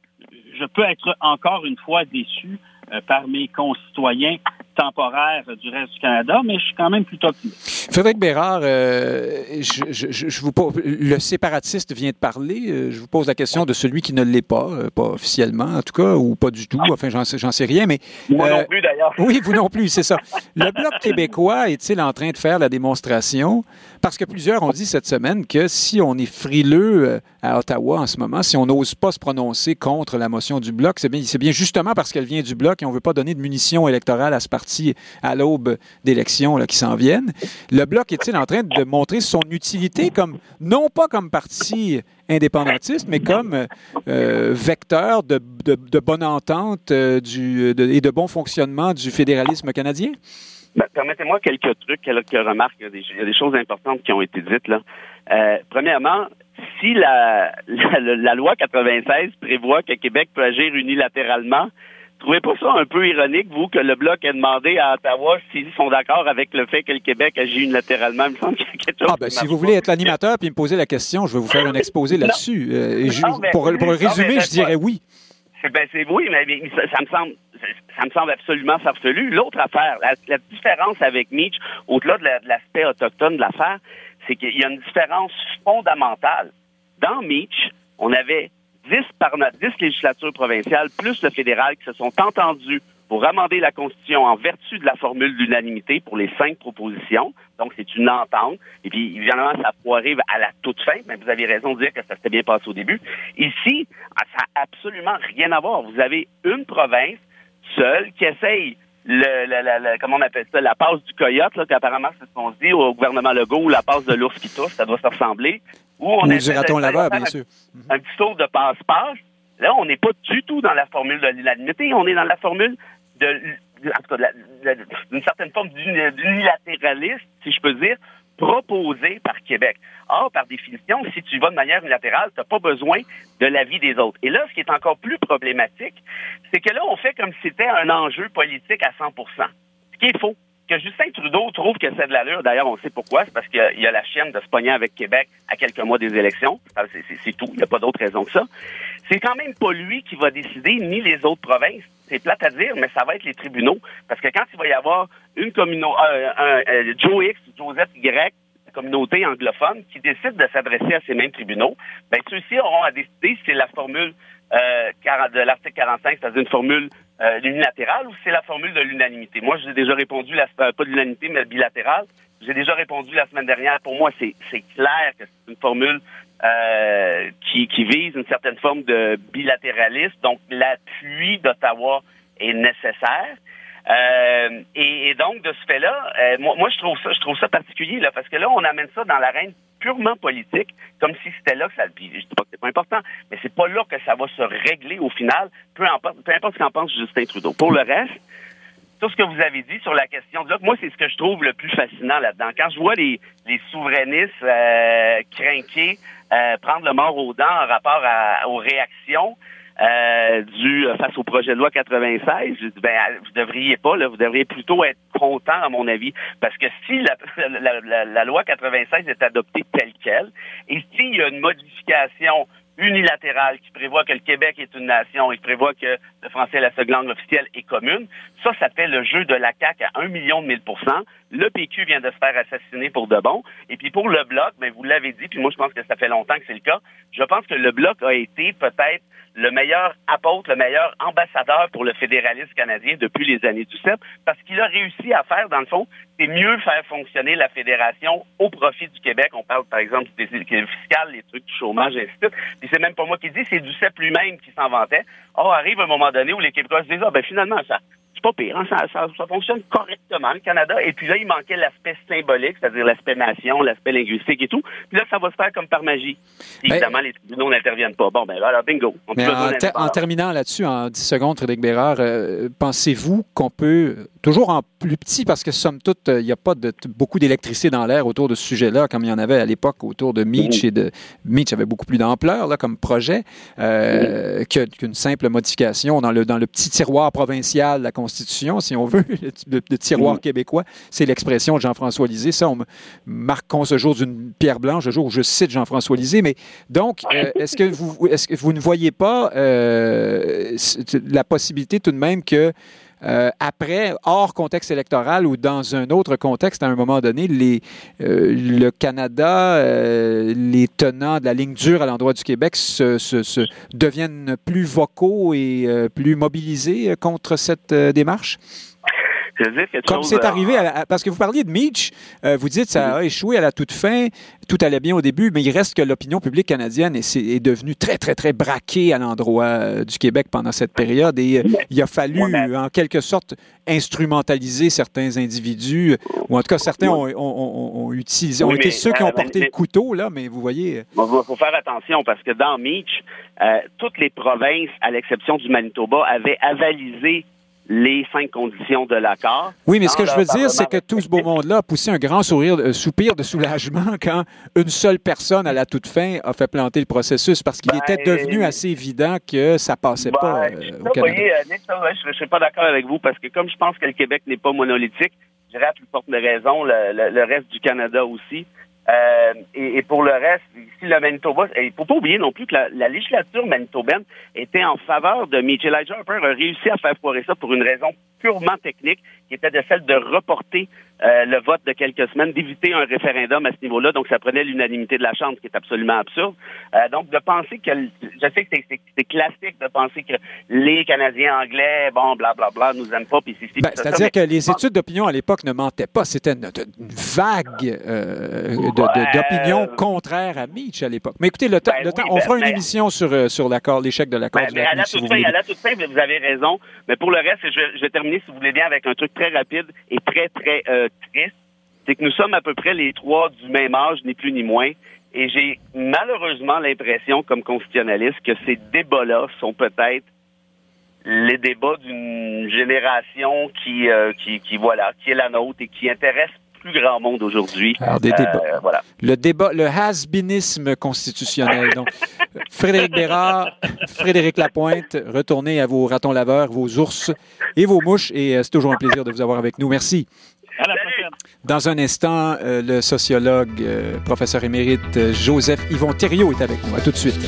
je peux être encore une fois déçu euh, par mes concitoyens temporaire du reste du Canada, mais je suis quand même plutôt optimiste. Frédéric Bérard, euh, je, vous le séparatiste vient de parler. Euh, je vous pose la question de celui qui ne l'est pas, euh, pas officiellement en tout cas, ou pas du tout. Enfin, j'en sais, sais rien, mais moi non plus d'ailleurs. Oui, vous non plus, c'est ça. Le bloc québécois est-il en train de faire la démonstration? Parce que plusieurs ont dit cette semaine que si on est frileux à Ottawa en ce moment, si on n'ose pas se prononcer contre la motion du bloc, c'est bien, c'est bien justement parce qu'elle vient du bloc et on veut pas donner de munitions électorales à ce parti à l'aube d'élections qui s'en viennent. Le Bloc est-il en train de montrer son utilité comme, non pas comme parti indépendantiste, mais comme euh, vecteur de, bonne entente euh, et de bon fonctionnement du fédéralisme canadien? Ben, permettez-moi quelques trucs, quelques remarques. Il y, a des, choses importantes qui ont été dites là. Euh, premièrement, si la, la, loi 96 prévoit que Québec peut agir unilatéralement, trouvez pas ça un peu ironique, vous, que le Bloc ait demandé à Ottawa s'ils sont d'accord avec le fait que le Québec agit unilatéralement? Il me semble qu'il y a quelque chose ah, ben, si vous voulez être l'animateur puis me poser la question, je vais vous faire un exposé là-dessus. Euh, pour, pour, résumer, je dirais oui. Ben, c'est oui, mais ça, me semble ça me semble absolument farfelu. L'autre affaire, la, différence avec Nietzsche, au-delà de l'aspect autochtone de l'affaire, c'est qu'il y a une différence fondamentale. Dans Nietzsche, on avait 10, par 10 législatures provinciales, plus le fédéral, qui se sont entendus pour amender la Constitution en vertu de la formule d'unanimité pour les cinq propositions. Donc, c'est une entente. Et puis, évidemment, ça arrive à la toute fin, mais vous avez raison de dire que ça s'était bien passé au début. Ici, ça n'a absolument rien à voir. Vous avez une province seule qui essaye le, le, comment on appelle ça, la passe du coyote, là, qu'apparemment, c'est ce qu'on se dit au gouvernement Legault, ou la passe de l'ours qui tousse, ça doit se ressembler. Ou on est laveur, bien sûr. Un, petit tour de passe-passe. Là, on n'est pas du tout dans la formule de l'unanimité, on est dans la formule de, en tout cas, d'une certaine forme d'unilatéralisme, si je peux dire, proposé par Québec. Or, par définition, si tu vas de manière unilatérale, tu n'as pas besoin de l'avis des autres. Et là, ce qui est encore plus problématique, c'est que là, on fait comme si c'était un enjeu politique à 100 Ce qui est faux. Que Justin Trudeau trouve que c'est de l'allure, d'ailleurs, on sait pourquoi, c'est parce qu'il y, a la chienne de se pogner avec Québec à quelques mois des élections. C'est tout, il n'y a pas d'autre raison que ça. C'est quand même pas lui qui va décider, ni les autres provinces c'est plate à dire, mais ça va être les tribunaux. Parce que quand il va y avoir une communauté, euh, un, euh, Joe X, Joseph Y, communauté anglophone, qui décide de s'adresser à ces mêmes tribunaux, ben ceux-ci auront à décider si c'est la formule euh, de l'article 45, c'est-à-dire une formule euh, unilatérale, ou si c'est la formule de l'unanimité. Moi, j'ai déjà répondu, la, pas de l'unanimité, mais bilatérale. J'ai déjà répondu la semaine dernière. Pour moi, c'est clair que c'est une formule euh, qui, qui vise une certaine forme de bilatéralisme. Donc, l'appui d'Ottawa est nécessaire. Euh, et, donc, de ce fait-là, euh, moi, je trouve ça, je trouve ça particulier, là, parce que là, on amène ça dans l'arène purement politique, comme si c'était là que ça. Puis, je dis pas que c'est pas important, mais c'est pas là que ça va se régler au final, peu importe, peu importe ce qu'en pense Justin Trudeau. Pour le reste, tout ce que vous avez dit sur la question de là, moi, c'est ce que je trouve le plus fascinant là-dedans. Quand je vois les, les souverainistes euh, euh, prendre le mort aux dents en rapport aux réactions euh, du face au projet de loi 96, je dis ben vous devriez pas là, vous devriez plutôt être content à mon avis, parce que si la, la, la loi 96 est adoptée telle quelle, et s'il y a une modification unilatérale qui prévoit que le Québec est une nation et qui prévoit que le français est la seule langue officielle et commune, ça, ça fait le jeu de la CAQ à un million de mille pour cent. Le PQ vient de se faire assassiner pour de bon. Et puis pour le Bloc, ben, vous l'avez dit, puis moi je pense que ça fait longtemps que c'est le cas, je pense que le Bloc a été peut-être le meilleur apôtre, le meilleur ambassadeur pour le fédéralisme canadien depuis les années du 7, parce qu'il a réussi à faire, dans le fond, c'est mieux faire fonctionner la fédération au profit du Québec. On parle, par exemple, des fiscal, les trucs du chômage, et ainsi de suite. Puis c'est même pas moi qui dis, c'est du CEP lui-même qui s'en vantait. Or, arrive un moment donné où les Québécois se disent, ah, ben finalement, ça, c'est pas pire, hein, ça, ça, fonctionne correctement, le Canada. Et puis là, il manquait l'aspect symbolique, c'est-à-dire l'aspect nation, l'aspect linguistique et tout. Puis là, ça va se faire comme par magie. Ben, évidemment, les tribunaux n'interviennent pas. Bon, ben voilà, bingo. en, terminant là-dessus, en 10 secondes, Frédéric Bérard, euh, pensez-vous qu'on peut, toujours en plus petit, parce que somme toute, il n'y a pas de, beaucoup d'électricité dans l'air autour de ce sujet-là, comme il y en avait à l'époque autour de Meach et de. Meach avait beaucoup plus d'ampleur là, comme projet euh, qu'une simple modification dans le, dans le petit tiroir provincial de la Constitution, si on veut, le, tiroir québécois. C'est l'expression de Jean-François Lisée. Ça, on marque ce jour d'une pierre blanche, le jour où je cite Jean-François Lisée. Mais donc, euh, est-ce que vous est-ce que vous ne voyez pas euh, la possibilité tout de même que euh, après, hors contexte électoral ou dans un autre contexte, à un moment donné, les, euh, le Canada, euh, les tenants de la ligne dure à l'endroit du Québec se, se, deviennent plus vocaux et plus mobilisés contre cette démarche? Comme c'est arrivé, parce que vous parliez de Meach, vous dites que ça a échoué à la toute fin, tout allait bien au début, mais il reste que l'opinion publique canadienne est, est, devenue très, très, très braquée à l'endroit du Québec pendant cette période et il a fallu, en quelque sorte, instrumentaliser certains individus, ou en tout cas, certains ont, utilisé, ont été ceux qui ont porté le couteau, là, mais vous voyez. Il faut faire attention parce que dans Meach, toutes les provinces, à l'exception du Manitoba, avaient avalisé les cinq conditions de l'accord. Oui, mais ce que je veux dire, c'est que tout ce beau monde-là a poussé un grand sourire, un soupir de soulagement quand une seule personne, à la toute fin, a fait planter le processus parce qu'il était ben, devenu assez évident que ça passait pas ben, euh, au Canada. Voyez, euh, je ne suis pas d'accord avec vous parce que comme je pense que le Québec n'est pas monolithique, je dirais à plus forte raison, le reste du Canada aussi. Euh, et, pour le reste, ici, le Manitoba, il faut pas oublier non plus que la, législature manitobaine était en faveur de Mitch. Elijah Harper a réussi à faire foirer ça pour une raison purement technique, qui était de celle de reporter euh, le vote de quelques semaines, d'éviter un référendum à ce niveau-là. Donc, ça prenait l'unanimité de la Chambre, ce qui est absolument absurde. Euh, donc, de penser que, je sais que c'est classique de penser que les Canadiens anglais, bon, blablabla, bla, bla, nous aiment pas. Ben, C'est-à-dire que les études d'opinion à l'époque ne mentaient pas. C'était une, vague euh, d'opinion contraire à Mitch à l'époque. Mais écoutez, le, temps, ben on fera une émission sur, sur l'accord, l'échec de l'accord ben, à la toute fin, vous avez raison. Mais pour le reste, je, je vais terminer, si vous voulez bien, avec un truc très rapide et très, très triste, c'est que nous sommes à peu près les trois du même âge, ni plus ni moins. Et j'ai malheureusement l'impression, comme constitutionnaliste, que ces débats-là sont peut-être les débats d'une génération qui, euh, qui, qui, voilà, qui est la nôtre et qui intéresse plus grand monde aujourd'hui. Euh, voilà. Le débat, le has-beenisme constitutionnel. Donc, Frédéric Bérard, Frédéric Lapointe, retournez à vos ratons laveurs, vos ours et vos mouches. Et euh, c'est toujours un plaisir de vous avoir avec nous. Merci. Dans un instant, euh, le sociologue, euh, professeur émérite euh, Joseph Yvon Thériault est avec nous. À tout de suite.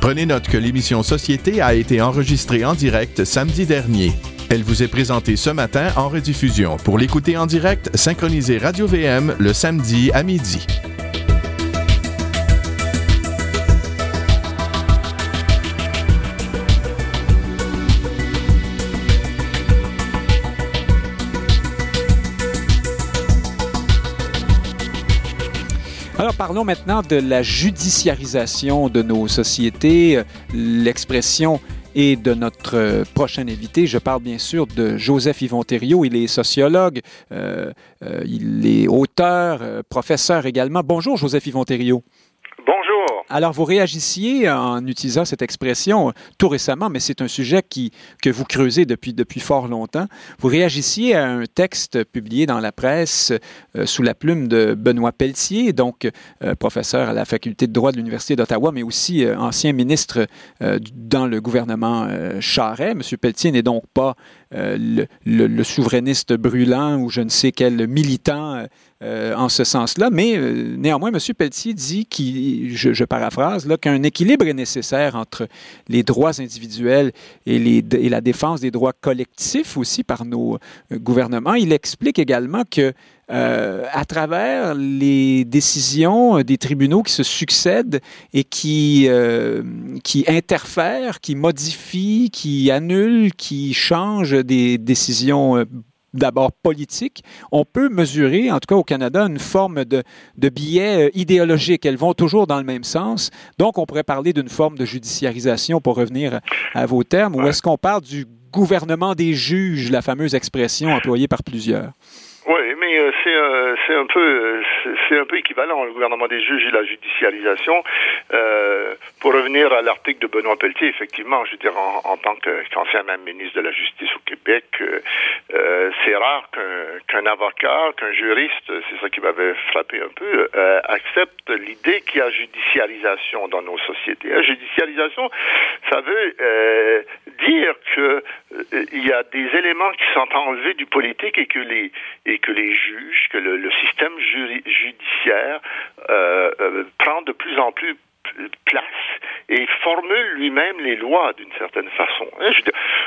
Prenez note que l'émission Société a été enregistrée en direct samedi dernier. Elle vous est présentée ce matin en rediffusion. Pour l'écouter en direct, synchronisez Radio VM le samedi à midi. Alors parlons maintenant de la judiciarisation de nos sociétés. L'expression et de notre euh, prochain invité. Je parle bien sûr de Joseph Yvon Thériault. Il est sociologue, euh, euh, il est auteur, professeur également. Bonjour, Joseph Yvon Thériault. Alors, vous réagissiez en utilisant cette expression tout récemment, mais c'est un sujet qui, que vous creusez depuis, depuis fort longtemps. Vous réagissiez à un texte publié dans la presse euh, sous la plume de Benoît Pelletier, donc euh, professeur à la faculté de droit de l'Université d'Ottawa, mais aussi euh, ancien ministre dans le gouvernement Charret. Monsieur Pelletier n'est donc pas le, souverainiste brûlant ou je ne sais quel militant euh, en ce sens-là. Mais euh, néanmoins, M. Pelletier dit, je, paraphrase, qu'un équilibre est nécessaire entre les droits individuels et, la défense des droits collectifs aussi par nos euh, gouvernements. Il explique également que à travers les décisions des tribunaux qui se succèdent et qui, qui interfèrent, qui modifient, qui annulent, qui changent des décisions d'abord politique, on peut mesurer, en tout cas au Canada, une forme de, de biais euh, idéologique. Elles vont toujours dans le même sens. Donc, on pourrait parler d'une forme de judiciarisation pour revenir à vos termes, ou est-ce qu'on parle du gouvernement des juges, la fameuse expression employée par plusieurs? Oui, mais euh, c'est euh, c'est un peu euh, c'est un peu équivalent le gouvernement des juges et la judicialisation. Euh, pour revenir à l'article de Benoît Pelletier, effectivement, je veux dire en, en tant qu'ancien même ministre de la Justice au Québec, euh, c'est rare qu'un avocat, qu'un juriste, c'est ça qui m'avait frappé un peu, accepte l'idée qu'il y a judicialisation dans nos sociétés. La judicialisation, ça veut dire que il y a des éléments qui sont enlevés du politique et que les que les juges, que le, système judiciaire euh, euh, prend de plus en plus place et formule lui-même les lois d'une certaine façon.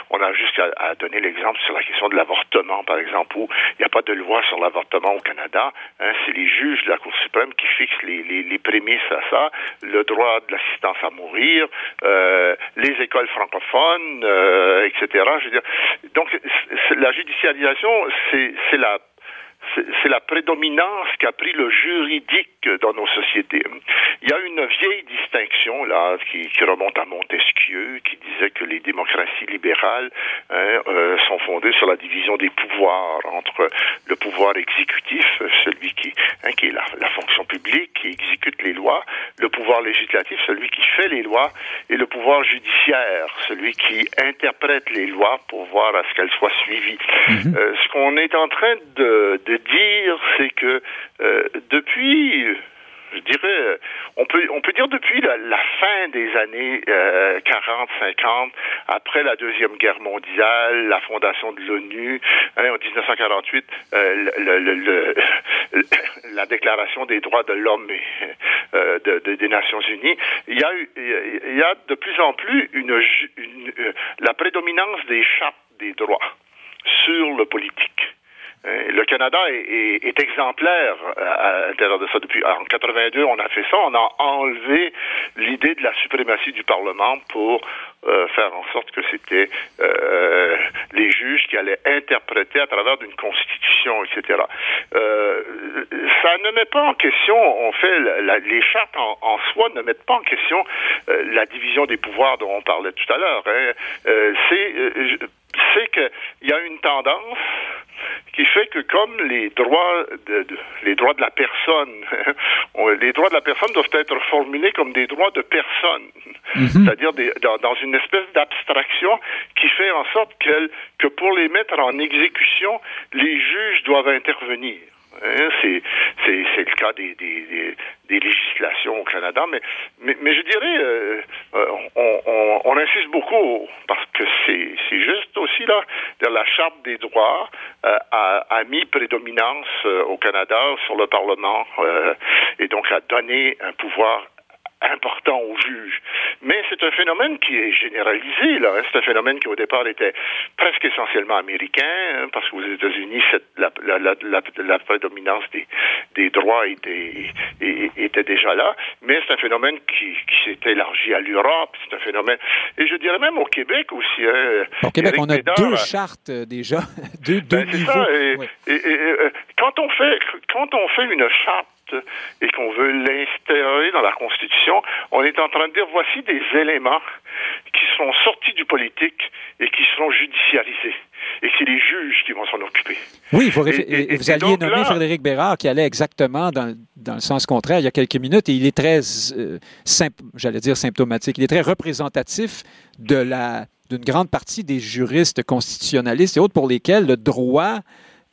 On a juste à, donner l'exemple sur la question de l'avortement, par exemple, où il n'y a pas de loi sur l'avortement au Canada. Hein, c'est les juges de la Cour suprême qui fixent les, les, prémices à ça, le droit de l'assistance à mourir, euh, les écoles francophones, etc. Donc la judicialisation, c'est la c'est la prédominance qu'a pris le juridique dans nos sociétés. Il y a une vieille distinction là qui, qui remonte à Montesquieu, qui disait que les démocraties libérales hein, euh, sont fondées sur la division des pouvoirs entre le pouvoir exécutif, celui qui, hein, qui est la, la, fonction publique, qui exécute les lois, le pouvoir législatif, celui qui fait les lois, et le pouvoir judiciaire, celui qui interprète les lois pour voir à ce qu'elles soient suivies. Mm-hmm. euh, ce qu'on est en train de, de dire, c'est que euh, depuis je dirais, on peut, on peut dire depuis la, fin des années 40-50, après la Deuxième Guerre mondiale, la fondation de l'ONU, hein, en 1948, le, la Déclaration des droits de l'homme des Nations Unies, il y, a y a de plus en plus la prédominance des chartes des droits sur le politique. Euh, le Canada est, est, exemplaire à, l'intérieur de ça. Depuis en 82, on a fait ça. On a enlevé l'idée de la suprématie du Parlement pour euh, faire en sorte que c'était euh, les juges qui allaient interpréter à travers d'une constitution, etc. Euh, ça ne met pas en question, on fait les chartes en, en, soi ne mettent pas en question euh, la division des pouvoirs dont on parlait tout à l'heure. Hein. c'est c'est qu'il y a une tendance qui fait que comme les droits de, les droits de la personne, les droits de la personne doivent être formulés comme des droits de personne, mhm. c'est-à-dire dans, dans, une espèce d'abstraction qui fait en sorte que pour les mettre en exécution, les juges doivent intervenir. Hein, c'est, c'est, c'est le cas des, des, des, législations au Canada, mais, mais, mais je dirais, euh, euh, on, on, on, insiste beaucoup parce que c'est, c'est juste aussi là, la Charte des droits euh, a, a, mis prédominance au Canada sur le Parlement et donc a donné un pouvoir important aux juges. Mais c'est un phénomène qui est généralisé. Là. Hein. C'est un phénomène qui au départ était presque essentiellement américain, hein, parce qu'aux États-Unis, la, la, la, la, prédominance des, des droits était, était déjà là. Mais c'est un phénomène qui, qui s'est élargi à l'Europe. C'est un phénomène, et je dirais même au Québec aussi. Hein. Au Québec, on a deux chartes euh, déjà, deux, deux ben, niveaux. Ça, et, et, euh, quand on fait quand on fait une charte et qu'on veut l'instaurer dans la Constitution, on est en train de dire voici des éléments qui sont sortis du politique et qui seront judiciarisés. Et c'est les juges qui vont s'en occuper. Oui, vous, et, vous alliez nommer Frédéric Bérard qui allait exactement dans, dans, le sens contraire il y a quelques minutes et il est très, euh, j'allais dire symptomatique, il est très représentatif de la d'une grande partie des juristes constitutionnalistes et autres pour lesquels le droit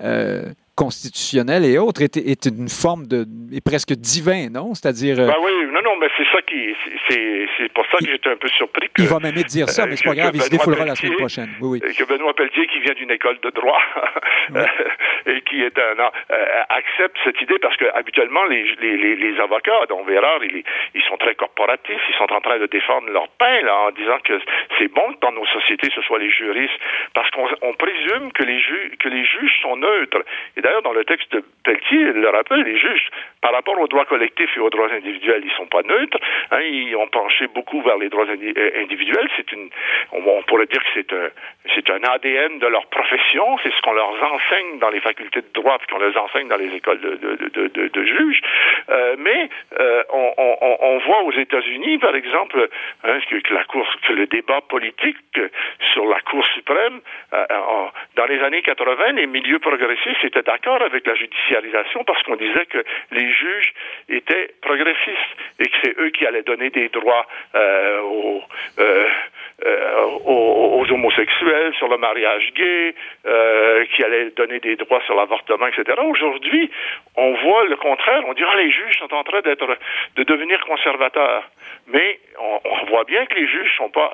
euh, constitutionnel et autres est, est, une forme de est presque divin, non? C'est-à-dire. Euh, ben oui, non, non, mais c'est ça qui c'est pour ça que j'étais un peu surpris. Que, il va même dire ça, mais c'est pas grave, il se défoulera la semaine prochaine. Oui, oui. Que Benoît Pelletier, qui vient d'une école de droit et qui est un euh, accepte cette idée parce que habituellement les, les, les, avocats, dont Vérard, ils, ils sont très corporatifs, ils sont en train de défendre leur pain là en disant que c'est bon que dans nos sociétés ce soit les juristes parce qu'on présume que les juges que les juges sont neutres. Et d'ailleurs, dans le texte de Pelletier, il le rappelle, les juges, par rapport aux droits collectifs et aux droits individuels, ils sont pas neutres. Hein, ils ont penché beaucoup vers les droits euh, individuels. C'est une, on, pourrait dire que c'est un, c'est un ADN de leur profession. C'est ce qu'on leur enseigne dans les facultés de droit, qu'on les enseigne dans les écoles de, de, de, juges. Euh, mais euh, on, voit aux États-Unis, par exemple, hein, que, la cour, que le débat politique sur la Cour suprême, euh, dans les années 80, les milieux progressistes étaient d'accord avec la judiciarisation parce qu'on disait que les juges étaient progressistes et que c'est eux qui allaient donner des droits euh, aux, euh, euh, aux, homosexuels, sur le mariage gay, qui allaient donner des droits sur l'avortement, etc. Aujourd'hui, on voit le contraire. On dit ah les juges sont en train d'être de devenir conservateurs, mais on, voit bien que les juges sont pas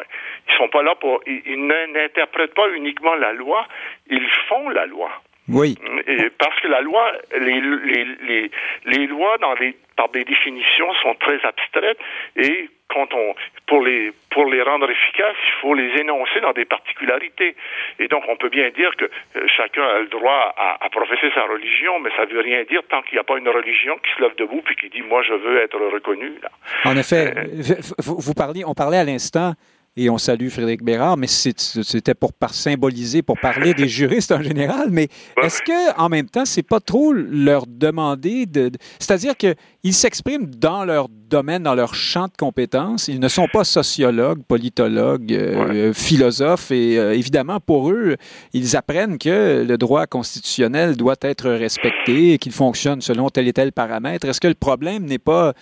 ils sont pas là pour ils n'interprètent pas uniquement la loi, ils font la loi. Oui. Et parce que la loi, les, les, les, les lois dans les, par des définitions sont très abstraites et quand on, pour les, pour les rendre efficaces, il faut les énoncer dans des particularités. Et donc, on peut bien dire que euh, chacun a le droit à, à, professer sa religion, mais ça veut rien dire tant qu'il n'y a pas une religion qui se lève debout puis qui dit, moi, je veux être reconnu. Là. En effet, euh, vous, vous, parliez, on parlait à l'instant et on salue Frédéric Bérard, mais c'était pour symboliser, pour parler des juristes en général. Mais est-ce que, en même temps, c'est pas trop leur demander de, c'est-à-dire qu'ils s'expriment dans leur domaine, dans leur champ de compétences. Ils ne sont pas sociologues, politologues, euh, philosophes, et euh, évidemment pour eux, ils apprennent que le droit constitutionnel doit être respecté et qu'il fonctionne selon tel et tel paramètre. Est-ce que le problème n'est pas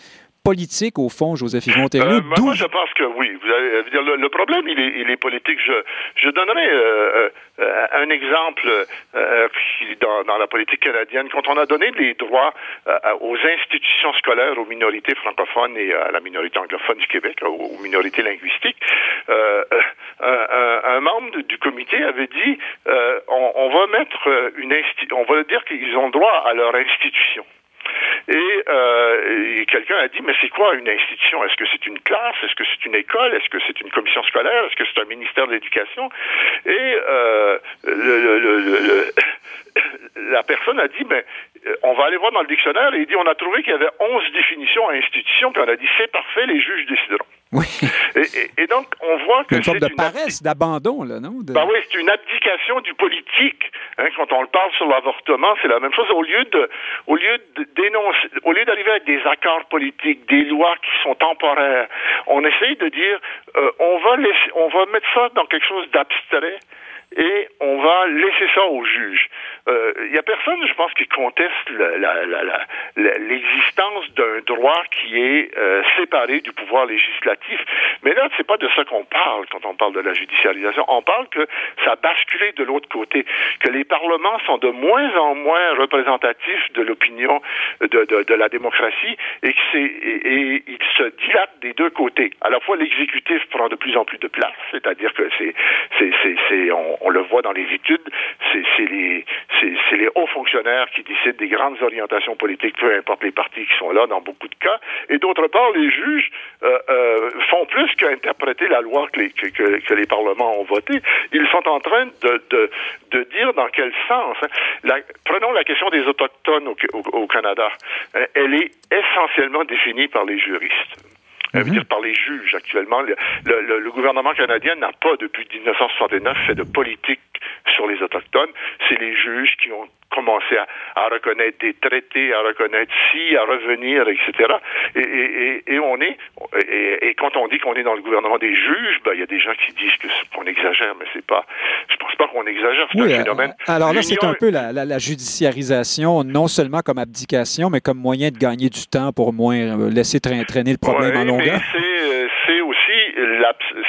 politique, au fond, Joseph Yvon euh, Moi, je pense que oui. Vous allez dire, le, problème, il est, il est politique. Je, je donnerai euh, euh, un exemple dans, dans, la politique canadienne. Quand on a donné les droits aux institutions scolaires, aux minorités francophones et à la minorité anglophone du Québec, aux minorités linguistiques, un, un, membre du comité avait dit on, on, va mettre une on va dire qu'ils ont droit à leur institution. Euh, et, quelqu'un a dit, mais c'est quoi une institution? Est-ce que c'est une classe? Est-ce que c'est une école? Est-ce que c'est une commission scolaire? Est-ce que c'est un ministère de l'Éducation? Et euh, la personne a dit, ben, euh, on va aller voir dans le dictionnaire, et il dit, on a trouvé qu'il y avait 11 définitions à institution, puis on a dit, c'est parfait, les juges décideront. Oui. Et, donc, on voit que c'est une forme de paresse, d'abandon, là, non? Ben oui, c'est une abdication du politique. Hein, quand on parle sur l'avortement, c'est la même chose. Au lieu de, au lieu de dénoncer, au lieu d'arriver avec des accords politiques, des lois qui sont temporaires, on essaye de dire, euh, on va laisser, on va mettre ça dans quelque chose d'abstrait et on va laisser ça aux juges. Il euh, n'y a personne, je pense, qui conteste l'existence d'un droit qui est euh, séparé du pouvoir législatif. Mais là, c'est pas de ça qu'on parle quand on parle de la judiciarisation. On parle que ça a basculé de l'autre côté, que les parlements sont de moins en moins représentatifs de l'opinion de, de, de, la démocratie et qu'ils se dilatent des deux côtés. À la fois, l'exécutif prend de plus en plus de place, c'est-à-dire que c'est, on, on le voit dans les études, c'est les, hauts fonctionnaires qui décident des grandes orientations politiques, peu importe les partis qui sont là dans beaucoup de cas. Et d'autre part, les juges euh, euh, font plus qu'interpréter la loi que les, que, les parlements ont votée. Ils sont en train de, dire dans quel sens. Hein. Prenons la question des autochtones au, au, Canada. Euh, elle est essentiellement définie par les juristes. Mm dire par les juges actuellement. Le, le, le gouvernement canadien n'a pas, depuis 1969, fait de politique sur les Autochtones. C'est les juges qui ont commencé à, à, reconnaître des traités, à reconnaître si, à revenir, etc. Et, et, et on est, et, quand on dit qu'on est dans le gouvernement des juges, ben, il y a des gens qui disent que qu'on exagère, mais c'est pas, je pense pas qu'on exagère, c'est un phénomène. Alors là, c'est un peu la, la, la, judiciarisation, non seulement comme abdication, mais comme moyen de gagner du temps pour moins euh, laisser traîner le problème en longueur. Euh,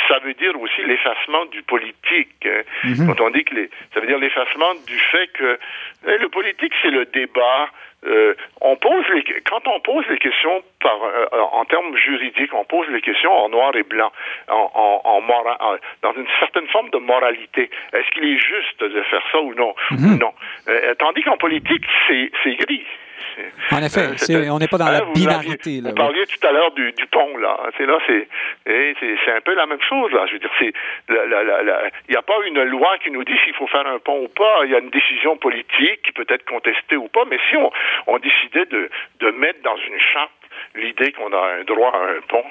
ça veut dire aussi l'effacement du politique. Mhm. Quand on dit que les, ça veut dire l'effacement du fait que eh, le politique, c'est le débat. Euh, on pose les, quand on pose les questions par, euh, en termes juridiques, on pose les questions en noir et blanc, en, en, en, dans une certaine forme de moralité. Est-ce qu'il est juste de faire ça ou non? Mhm. Non. Euh, tandis qu'en politique, c'est gris. En effet, euh, on n'est pas dans la binarité. Là, vous parliez tout à l'heure du, du, pont, là. C'est là, c'est, c'est un peu la même chose, là. Je veux dire, c'est, il n'y a pas une loi qui nous dit s'il faut faire un pont ou pas. Il y a une décision politique qui peut être contestée ou pas. Mais si on, on décidait de, de mettre dans une charte l'idée qu'on a un droit à un pont,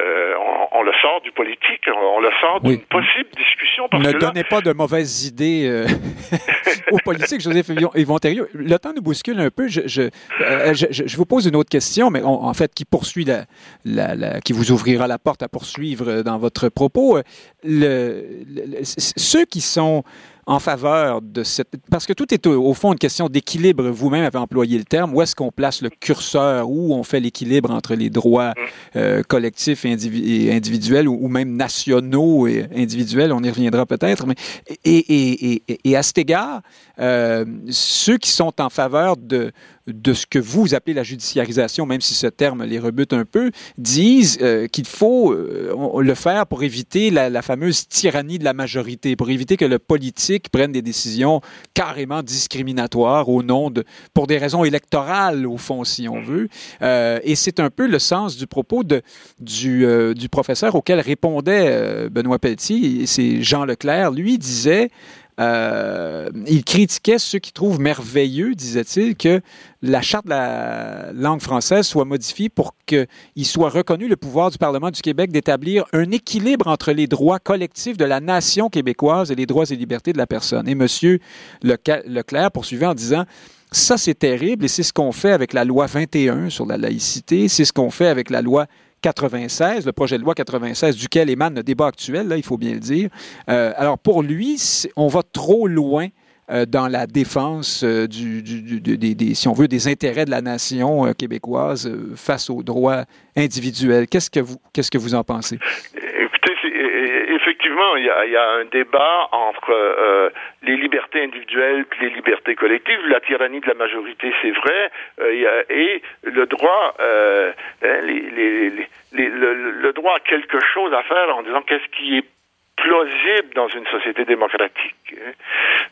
euh, on, le sort du politique, on, le sort d'une possible discussion. Parce ne donnez pas de mauvaises idées euh, aux politiques, Joseph Yvon Le temps nous bouscule un peu. Je, je, euh, je, je, vous pose une autre question, mais en fait, qui poursuit la, la, la, qui vous ouvrira la porte à poursuivre dans votre propos. Le, ceux qui sont en faveur de cette... Parce que tout est au, fond une question d'équilibre. Vous-même avez employé le terme. Où est-ce qu'on place le curseur? Où on fait l'équilibre entre les droits euh, collectifs et, individuels ou, même nationaux et individuels? On y reviendra peut-être. Mais, et, à cet égard, euh, ceux qui sont en faveur de, de ce que vous appelez la judiciarisation, même si ce terme les rebute un peu, disent euh, qu'il faut euh, le faire pour éviter la, fameuse tyrannie de la majorité, pour éviter que le politique prenne des décisions carrément discriminatoires au nom de, pour des raisons électorales au fond, si on veut. Euh, et c'est un peu le sens du propos de, du, du professeur auquel répondait Benoît Pelletier, c'est Jean Leclerc. Lui disait euh, il critiquait ceux qui trouvent merveilleux, disait-il, que la charte de la langue française soit modifiée pour qu'il soit reconnu le pouvoir du Parlement du Québec d'établir un équilibre entre les droits collectifs de la nation québécoise et les droits et libertés de la personne. Et M. Leclerc poursuivait en disant ça, c'est terrible et c'est ce qu'on fait avec la loi 21 sur la laïcité, c'est ce qu'on fait avec la loi 96, le projet de loi 96, duquel émane le débat actuel, là, il faut bien le dire. Euh, alors, pour lui, on va trop loin euh, dans la défense euh, des, si on veut, des intérêts de la nation québécoise face aux droits individuels. Qu'est-ce que vous, que vous en pensez? Écoutez, effectivement, il y, a, un débat entre euh, les libertés individuelles et les libertés collectives. La tyrannie de la majorité, c'est vrai, euh, et le droit, euh, hein, le, le, droit à quelque chose à faire en disant qu'est-ce qui est plausible dans une société démocratique. Hein.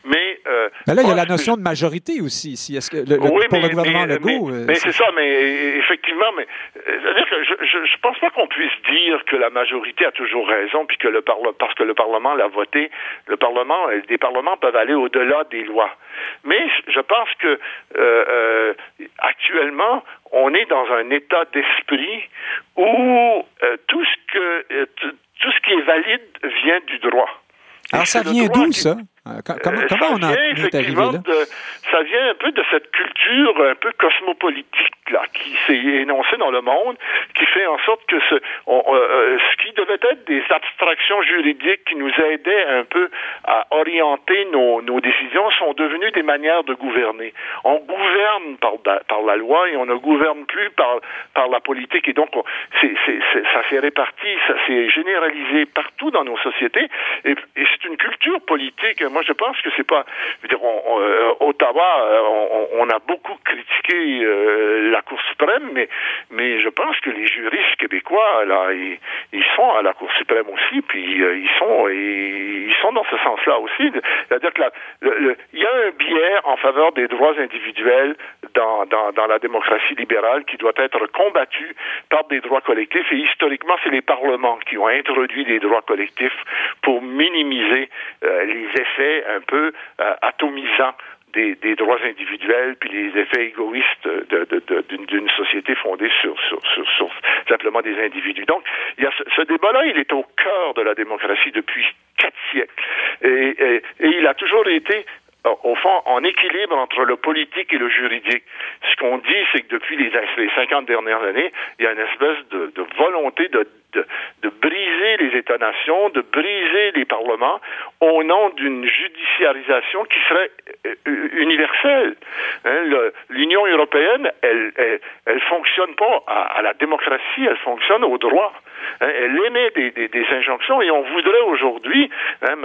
Mais, euh, mais là, il y a la notion de majorité aussi. Si est-ce que le, oui, pour mais, le gouvernement mais, Legault, mais, mais c'est ça. Mais effectivement, mais c'est-à-dire que je, je, je pense pas qu'on puisse dire que la majorité a toujours raison, puis que le parlement, parce que le Parlement l'a voté, le Parlement, des parlements peuvent aller au-delà des lois. Mais je pense que euh, euh, actuellement, on est dans un état d'esprit où euh, tout ce que euh, tout ce qui est valide vient du droit. Alors, ça vient d'où, ça? Comment, comment on en est arrivé là? De, ça vient un peu de cette culture un peu cosmopolitique là, qui s'est énoncée dans le monde, qui fait en sorte que ce, on, euh, ce qui devait être des abstractions juridiques qui nous aidaient un peu à orienter nos, nos décisions sont devenues des manières de gouverner. On gouverne par, par la loi et on ne gouverne plus par, par la politique. Et donc, on, ça s'est réparti, ça s'est généralisé partout dans nos sociétés. Et, et c'est une culture politique moi, je pense que c'est pas. Je veux dire, on, euh, Ottawa, euh, on, a beaucoup critiqué euh, la Cour suprême, mais mais je pense que les juristes québécois là, ils, sont à la Cour suprême aussi, puis ils sont ils, sont dans ce sens-là aussi. C'est-à-dire que il y a un biais en faveur des droits individuels dans, dans la démocratie libérale qui doit être combattu par des droits collectifs. Et historiquement, c'est les parlements qui ont introduit des droits collectifs pour minimiser les effets un peu euh, atomisant des, droits individuels puis les effets égoïstes d'une société fondée sur, simplement des individus. Donc, il y a ce, débat-là, il est au cœur de la démocratie depuis quatre siècles. Et, il a toujours été au fond, en équilibre entre le politique et le juridique. Ce qu'on dit, c'est que depuis les, les 50 dernières années, il y a une espèce de, de volonté de, de, de, briser les États-nations, de briser les parlements au nom d'une judiciarisation qui serait euh, universelle. Hein, L'Union européenne, elle, elle, elle fonctionne pas à, à, la démocratie, elle fonctionne au droit. Hein, elle émet des, des, des, injonctions et on voudrait aujourd'hui, hein,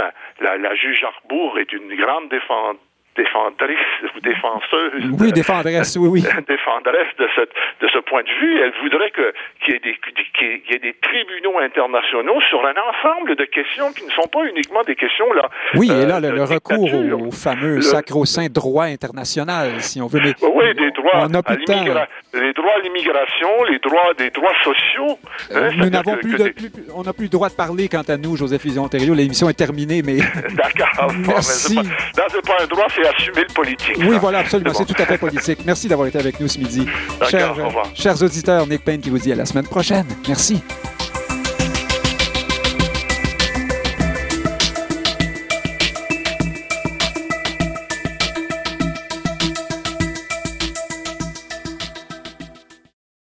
la, la juge Arbour est une grande défense défendrice ou défenseuse. Oui, défendresse, oui, oui. défendresse de, cette, de ce point de vue. Elle voudrait que, qu'il, y ait des, qu'il y ait des tribunaux internationaux sur un ensemble de questions qui ne sont pas uniquement des questions là. Oui, euh, et là, le, le recours au, au fameux le... sacro-saint droit international, si on veut. Mais oui, des droits on a plus à les droits à l'immigration, les droits, des droits sociaux. Euh, hein, nous n'avons plus, on n'a plus le droit de parler quant à nous, Joseph Fison-Ontario. L'émission est terminée, mais. D'accord. Merci. Bon, c'est pas, c'est pas un droit, c'est assumer le politique. Oui, voilà, absolument. C'est, bon. tout à fait politique. Merci d'avoir été avec nous ce midi. Chers, chers auditeurs, Nick Payne qui vous dit à la semaine prochaine. Merci.